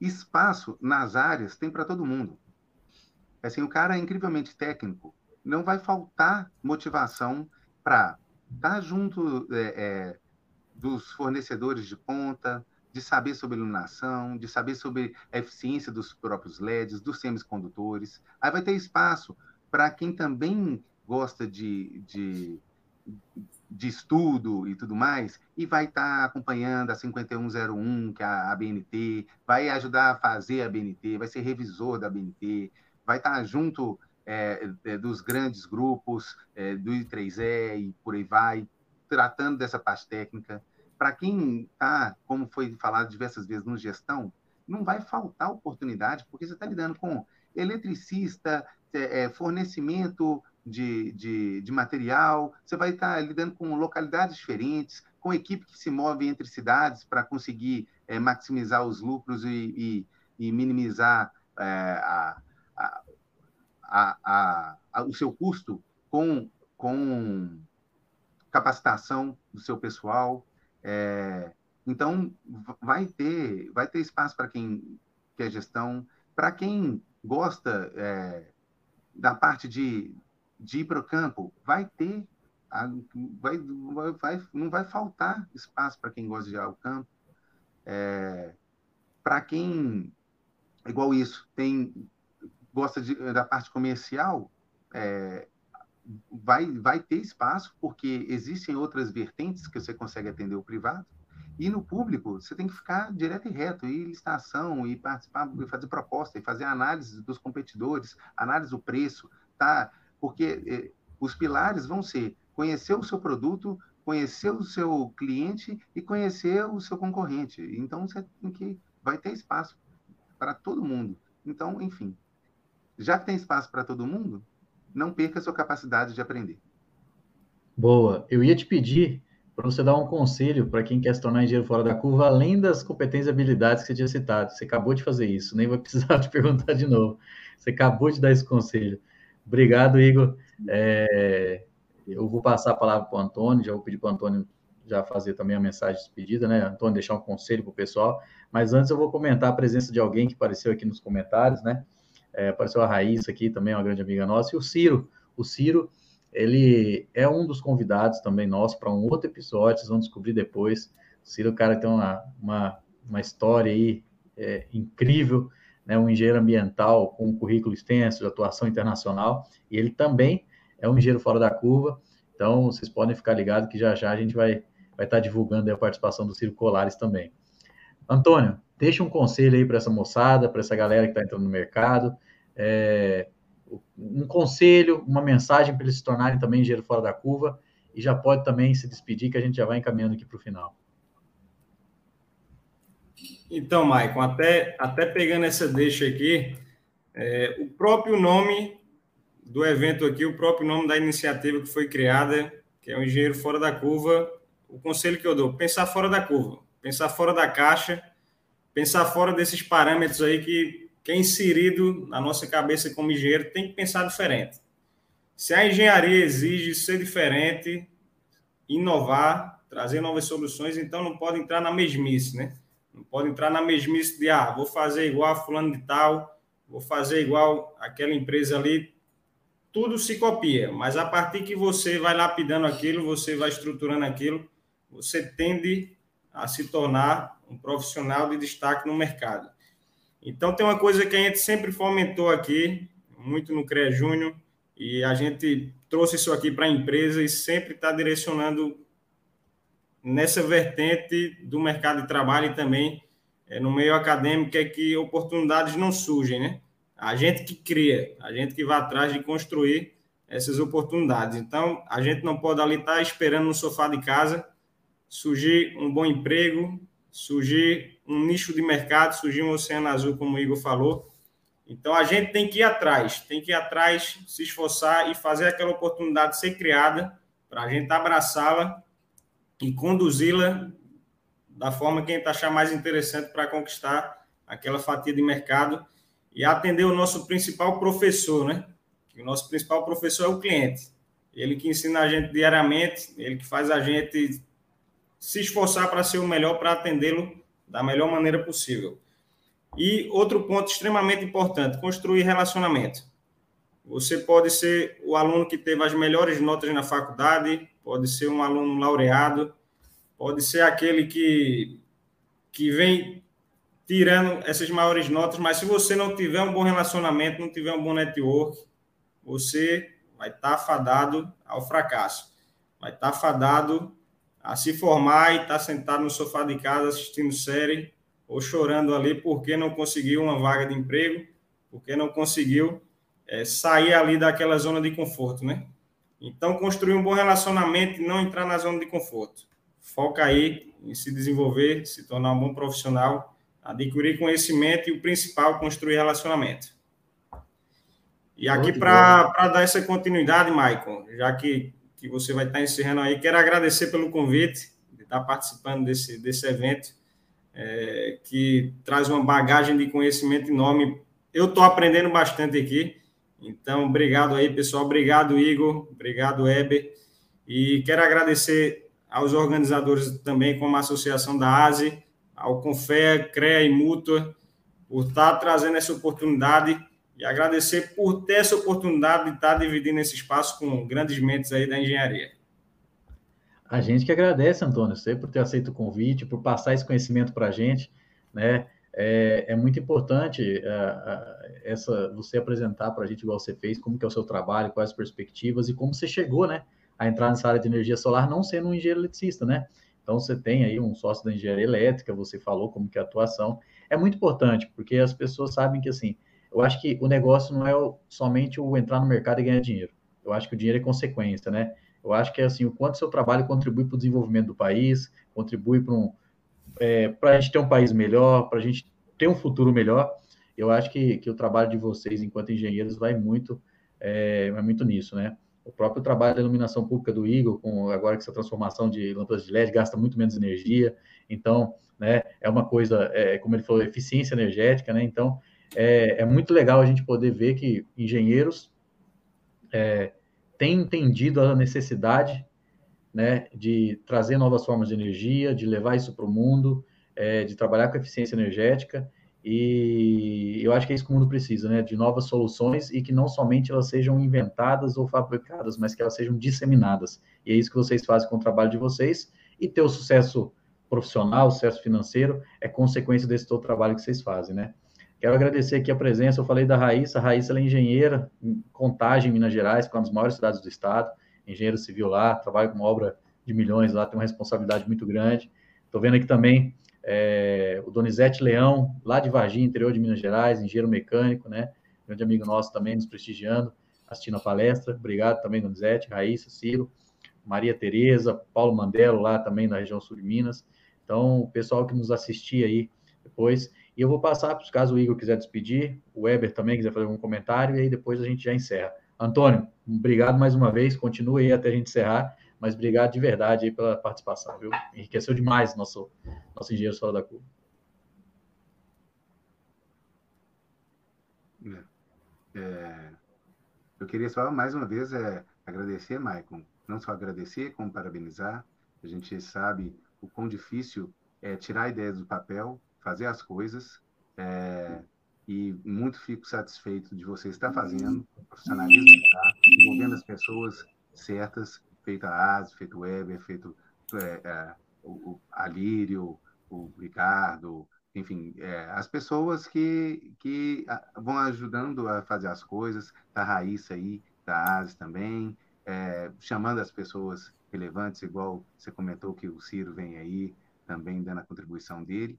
espaço nas áreas tem para todo mundo. Assim, o cara é incrivelmente técnico, não vai faltar motivação para estar tá junto é, é, dos fornecedores de ponta, de saber sobre iluminação, de saber sobre a eficiência dos próprios LEDs, dos semicondutores. Aí vai ter espaço para quem também gosta de, de, de, estudo e tudo mais, e vai estar tá acompanhando a 5101, que é a ABNT, vai ajudar a fazer a ABNT, vai ser revisor da ABNT, vai estar tá junto é, é, dos grandes grupos, é, do I3E e por aí vai, tratando dessa parte técnica para quem está, como foi falado diversas vezes no gestão, não vai faltar oportunidade, porque você está lidando com eletricista, é, é, fornecimento de, de, de, material, você vai estar tá lidando com localidades diferentes, com equipe que se move entre cidades para conseguir é, maximizar os lucros e, e, e minimizar é, a, a, a, o seu custo com, com capacitação do seu pessoal, é, então, vai ter, vai ter espaço para quem quer gestão, para quem gosta é, da parte de, de ir para o campo, vai ter, vai, vai, não vai faltar espaço para quem gosta de ir ao campo. É, para quem, igual isso, tem gosta de, da parte comercial, é, vai, vai ter espaço, porque existem outras vertentes que você consegue atender o privado, e no público, você tem que ficar direto e reto, ir licitação, e participar, e fazer proposta, e fazer análise dos competidores, análise do preço, tá? Porque eh, os pilares vão ser conhecer o seu produto, conhecer o seu cliente e conhecer o seu concorrente. Então, você tem que... Vai ter espaço para todo mundo. Então, enfim, já que tem espaço para todo mundo, não perca sua capacidade de aprender. Boa. Eu ia te pedir para você dar um conselho para quem quer se tornar engenheiro fora da curva, além das competências e habilidades que você tinha citado. Você acabou de fazer isso, nem vou precisar te perguntar de novo. Você acabou de dar esse conselho. Obrigado, Igor. É, eu vou passar a palavra para o Antônio, já vou pedir para o Antônio já fazer também a mensagem de despedida, né? Antônio, deixar um conselho para o pessoal. Mas antes eu vou comentar a presença de alguém que apareceu aqui nos comentários, né? É, apareceu a Raíssa aqui, também uma grande amiga nossa, e o Ciro. O Ciro, ele é um dos convidados também nosso para um outro episódio, vocês vão descobrir depois. O Ciro, o cara, tem uma, uma, uma história aí é, incrível, né? um engenheiro ambiental com um currículo extenso de atuação internacional, e ele também é um engenheiro fora da curva, então vocês podem ficar ligados que já já a gente vai, vai estar divulgando a participação do Ciro Colares também. Antônio, deixa um conselho aí para essa moçada, para essa galera que está entrando no mercado. É, um conselho, uma mensagem para eles se tornarem também engenheiro fora da curva e já pode também se despedir, que a gente já vai encaminhando aqui para o final. Então, Maicon, até, até pegando essa deixa aqui, é, o próprio nome do evento aqui, o próprio nome da iniciativa que foi criada, que é o Engenheiro Fora da Curva, o conselho que eu dou, pensar fora da curva, pensar fora da caixa, pensar fora desses parâmetros aí que, que é inserido na nossa cabeça como engenheiro, tem que pensar diferente. Se a engenharia exige ser diferente, inovar, trazer novas soluções, então não pode entrar na mesmice, né? Não pode entrar na mesmice de, ah, vou fazer igual a fulano de tal, vou fazer igual aquela empresa ali. Tudo se copia, mas a partir que você vai lapidando aquilo, você vai estruturando aquilo, você tende a se tornar um profissional de destaque no mercado. Então, tem uma coisa que a gente sempre fomentou aqui, muito no CREA Júnior, E a gente trouxe isso aqui para a empresa e sempre está direcionando nessa vertente do mercado de trabalho e também é, no meio acadêmico é que oportunidades não surgem, né? A gente que cria, a gente que vai atrás de construir essas oportunidades. Então, a gente não pode ali estar esperando no sofá de casa surgir um bom emprego, surgir um nicho de mercado, surgir um oceano azul, como o Igor falou. Então, a gente tem que ir atrás, tem que ir atrás, se esforçar e fazer aquela oportunidade ser criada para a gente abraçá-la e conduzi-la da forma que a gente achar mais interessante para conquistar aquela fatia de mercado e atender o nosso principal professor, né? O nosso principal professor é o cliente. Ele que ensina a gente diariamente, ele que faz a gente se esforçar para ser o melhor para atendê-lo da melhor maneira possível. E outro ponto extremamente importante, construir relacionamento. Você pode ser o aluno que teve as melhores notas na faculdade, pode ser um aluno laureado, pode ser aquele que, que vem tirando essas maiores notas, mas se você não tiver um bom relacionamento, não tiver um bom network, você vai estar tá fadado ao fracasso. Vai estar tá fadado a se formar e estar tá sentado no sofá de casa assistindo série ou chorando ali porque não conseguiu uma vaga de emprego, porque não conseguiu é, sair ali daquela zona de conforto, né? Então, construir um bom relacionamento e não entrar na zona de conforto. Foca aí em se desenvolver, se tornar um bom profissional, adquirir conhecimento e o principal, construir relacionamento. E aqui, para dar essa continuidade, Maicon, já que, que você vai estar encerrando aí, quero agradecer pelo convite de estar participando desse, desse evento, é, que traz uma bagagem de conhecimento enorme. Eu estou aprendendo bastante aqui. Então, obrigado aí, pessoal. Obrigado, Igor. Obrigado, Eber. E quero agradecer aos organizadores também, como a Associação da ASE, ao Confea, CREA e Mútua, por estar trazendo essa oportunidade e agradecer por ter essa oportunidade de estar dividindo esse espaço com grandes mentes aí da engenharia. A gente que agradece, Antônio, você por ter aceito o convite, por passar esse conhecimento para a gente, né? É, é muito importante uh, essa você apresentar para a gente, igual você fez, como que é o seu trabalho, quais as perspectivas e como você chegou, né, a entrar nessa área de energia solar, não sendo um engenheiro eletricista, né? Então você tem aí um sócio da engenharia elétrica, você falou como que é a atuação. É muito importante, porque as pessoas sabem que assim, eu acho que o negócio não é somente o entrar no mercado e ganhar dinheiro. Eu acho que o dinheiro é consequência, né? Eu acho que é assim, o quanto seu trabalho contribui para o desenvolvimento do país, contribui para um, é, a gente ter um país melhor, para a gente ter um futuro melhor. Eu acho que, que o trabalho de vocês, enquanto engenheiros, vai muito, é, vai muito nisso, né? O próprio trabalho da iluminação pública do Eagle, com agora que essa transformação de lâmpadas de LED gasta muito menos energia, então, né, é uma coisa, é, como ele falou, eficiência energética, né? Então, é, é muito legal a gente poder ver que engenheiros é, têm entendido a necessidade né, de trazer novas formas de energia, de levar isso para o mundo, é, de trabalhar com eficiência energética, e eu acho que é isso que o mundo precisa, né, de novas soluções e que não somente elas sejam inventadas ou fabricadas, mas que elas sejam disseminadas. E é isso que vocês fazem com o trabalho de vocês, e ter o sucesso profissional, sucesso financeiro, é consequência desse todo trabalho que vocês fazem, né. Quero agradecer aqui a presença, eu falei da Raíssa, a Raíssa é engenheira em Contagem, Minas Gerais, é uma das maiores cidades do estado, engenheiro civil lá, trabalha com uma obra de milhões lá, tem uma responsabilidade muito grande. Estou vendo aqui também é, o Donizete Leão, lá de Varginha, interior de Minas Gerais, engenheiro mecânico, né? Grande amigo nosso também, nos prestigiando, assistindo a palestra. Obrigado também, Donizete, Raíssa, Ciro, Maria Tereza, Paulo Mandelo, lá também na região sul de Minas. Então, o pessoal que nos assistia aí depois. E eu vou passar, caso o Igor quiser despedir, o Weber também quiser fazer algum comentário, e aí depois a gente já encerra. Antônio, obrigado mais uma vez, continue aí até a gente encerrar, mas obrigado de verdade aí pela participação, viu? Enriqueceu demais nosso, nosso engenheiro fora da curva. É, é, eu queria só mais uma vez é, agradecer, Maicon, não só agradecer, como parabenizar. A gente sabe o quão difícil é tirar ideias do papel, fazer as coisas. É, e muito fico satisfeito de você estar fazendo, profissionalismo está envolvendo as pessoas certas, feito a ASE, feito o Weber, feito é, é, o, o Alírio, o Ricardo, enfim, é, as pessoas que, que vão ajudando a fazer as coisas, tá a Raíssa aí, da ASE também, é, chamando as pessoas relevantes, igual você comentou que o Ciro vem aí também dando a contribuição dele.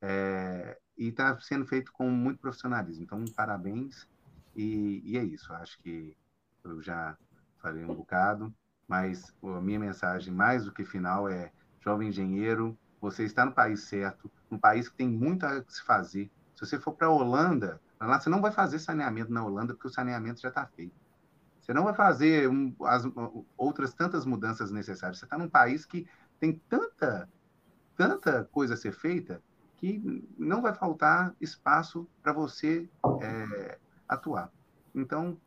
É, e está sendo feito com muito profissionalismo. Então, parabéns. E, e, é isso. Acho que eu já falei um bocado, mas a minha mensagem, mais do que final, é: jovem engenheiro, você está no país certo, um país que tem muito a se fazer. Se você for para a Holanda, lá você não vai fazer saneamento na Holanda, porque o saneamento já está feito. Você não vai fazer um, as, outras tantas mudanças necessárias. Você está num país que tem tanta, tanta coisa a ser feita que não vai faltar espaço para você é, atuar. Então,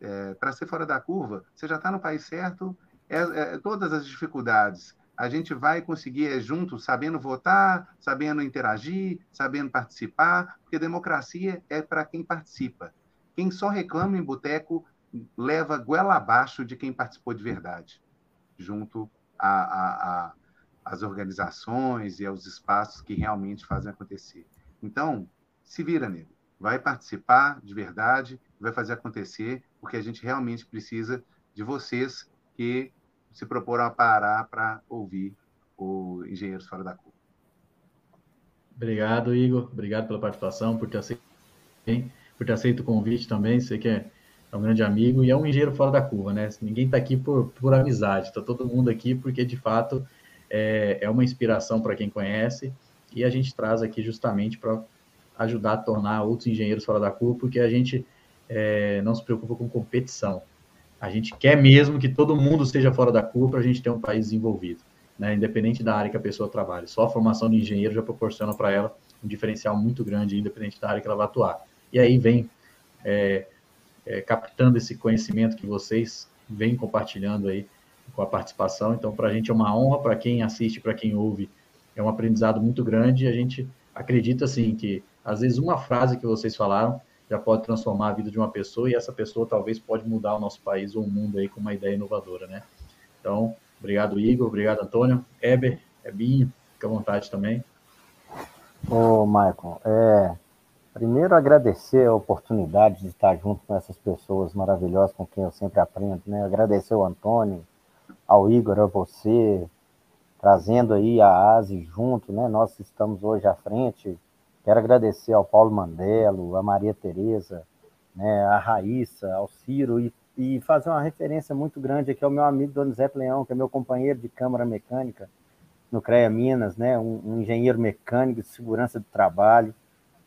é, para ser fora da curva, você já está no país certo, é, é, todas as dificuldades a gente vai conseguir é, junto, sabendo votar, sabendo interagir, sabendo participar, porque democracia é para quem participa. Quem só reclama em boteco leva goela abaixo de quem participou de verdade, junto a, a, a as organizações e aos espaços que realmente fazem acontecer. Então, se vira, nego. Vai participar de verdade, vai fazer acontecer, porque a gente realmente precisa de vocês que se proporam a parar para ouvir o Engenheiros Fora da Curva. Obrigado, Igor. Obrigado pela participação, por ter aceito, por ter aceito o convite também. Você que é, é um grande amigo e é um engenheiro fora da curva, né? Ninguém está aqui por, por amizade, está todo mundo aqui porque, de fato, é, é uma inspiração para quem conhece e a gente traz aqui justamente para ajudar a tornar outros engenheiros fora da curva, porque a gente é, não se preocupa com competição. A gente quer mesmo que todo mundo seja fora da curva para a gente ter um país desenvolvido, né? independente da área que a pessoa trabalhe. Só a formação de engenheiro já proporciona para ela um diferencial muito grande, independente da área que ela vai atuar. E aí vem é, é, captando esse conhecimento que vocês vêm compartilhando aí com a participação. Então, para a gente é uma honra, para quem assiste, para quem ouve, é um aprendizado muito grande. A gente acredita, assim, que às vezes uma frase que vocês falaram já pode transformar a vida de uma pessoa e essa pessoa talvez pode mudar o nosso país ou o mundo aí com uma ideia inovadora, né? Então, obrigado, Igor. Obrigado, Antônio. Eber, Ebinho, fica à vontade também. Ô, Michael, é, primeiro agradecer a oportunidade de estar junto com essas pessoas maravilhosas com quem eu sempre aprendo, né? Agradecer ao Antônio, ao Igor, a você, trazendo aí a ASE junto, né? Nós estamos hoje à frente. Quero agradecer ao Paulo Mandelo, a Maria Tereza, né, a Raíssa, ao Ciro e, e fazer uma referência muito grande aqui ao meu amigo Donizete Leão, que é meu companheiro de Câmara Mecânica no CREA Minas, né? Um, um engenheiro mecânico de segurança do trabalho,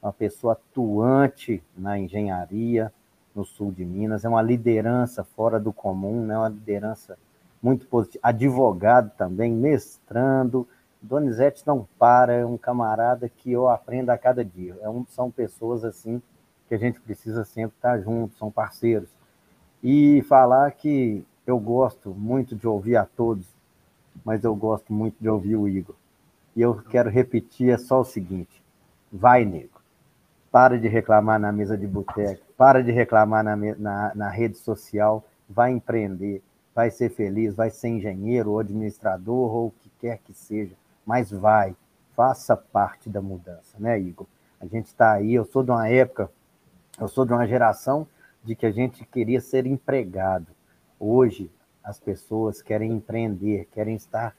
uma pessoa atuante na engenharia no sul de Minas, é uma liderança fora do comum, né? Uma liderança muito positivo. Advogado também, mestrando. Donizete não para, é um camarada que eu aprendo a cada dia. É um, são pessoas assim que a gente precisa sempre estar junto, são parceiros. E falar que eu gosto muito de ouvir a todos, mas eu gosto muito de ouvir o Igor. E eu quero repetir é só o seguinte: vai, nego. Para de reclamar na mesa de boteco, para de reclamar na, na, na rede social, vai empreender vai ser feliz, vai ser engenheiro ou administrador ou o que quer que seja, mas vai, faça parte da mudança, né, Igor? A gente está aí, eu sou de uma época, eu sou de uma geração de que a gente queria ser empregado. Hoje, as pessoas querem empreender, querem estar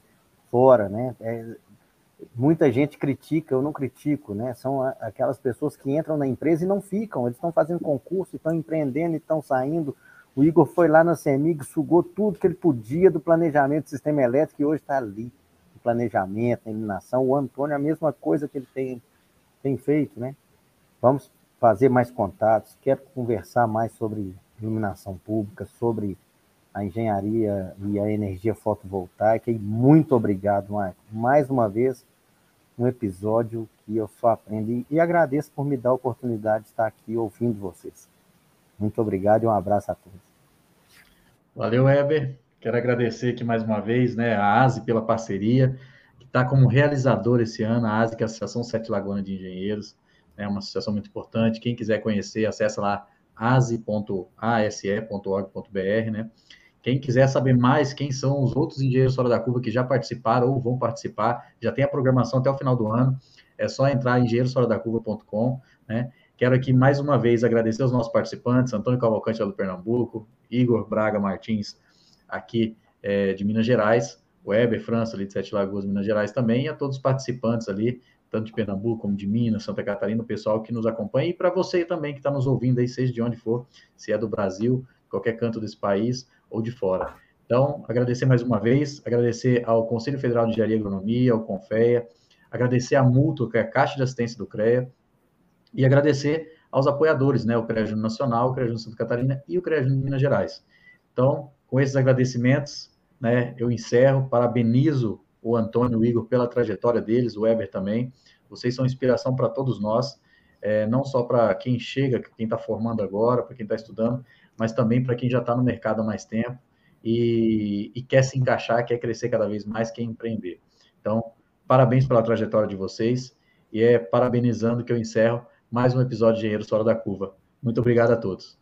fora, né? É, muita gente critica, eu não critico, né? São aquelas pessoas que entram na empresa e não ficam, eles estão fazendo concurso, estão empreendendo, estão saindo, o Igor foi lá na CEMIG, sugou tudo que ele podia do planejamento do sistema elétrico e hoje está ali. O planejamento, a iluminação. O Antônio, a mesma coisa que ele tem, tem feito, né? Vamos fazer mais contatos. Quero conversar mais sobre iluminação pública, sobre a engenharia e a energia fotovoltaica. E muito obrigado, Marco. Mais uma vez, um episódio que eu só aprendo. E agradeço por me dar a oportunidade de estar aqui ouvindo vocês. Muito obrigado e um abraço a todos. Valeu, Heber. Quero agradecer aqui mais uma vez né, a ASE pela parceria, que está como realizador esse ano, a ASE, que é a Associação Sete Lagoas de Engenheiros, é uma associação muito importante. Quem quiser conhecer, acessa lá ase.ase.org.br, né? Quem quiser saber mais quem são os outros engenheiros fora da curva que já participaram ou vão participar, já tem a programação até o final do ano, é só entrar em engenheirosforadacurva.com, né? Quero aqui mais uma vez agradecer aos nossos participantes, Antônio Cavalcante do Pernambuco, Igor Braga Martins, aqui é, de Minas Gerais, Weber França, ali de Sete Lagoas, Minas Gerais também, e a todos os participantes ali, tanto de Pernambuco como de Minas, Santa Catarina, o pessoal que nos acompanha, e para você também que está nos ouvindo aí, seja de onde for, se é do Brasil, qualquer canto desse país ou de fora. Então, agradecer mais uma vez, agradecer ao Conselho Federal de Engenharia e Agronomia, ao CONFEA, agradecer à Mútua, que é a Caixa de Assistência do CREA, e agradecer aos apoiadores, né, o Júnior Nacional, o Júnior Santa Catarina e o CREA Minas Gerais. Então, com esses agradecimentos, né, eu encerro, parabenizo o Antônio e o Igor pela trajetória deles, o Weber também. Vocês são inspiração para todos nós, é, não só para quem chega, quem está formando agora, para quem está estudando, mas também para quem já está no mercado há mais tempo e, e, quer se encaixar, quer crescer cada vez mais, quer empreender. Então, parabéns pela trajetória de vocês e é parabenizando que eu encerro mais um episódio de Engenheiros Fora da Curva. Muito obrigado a todos.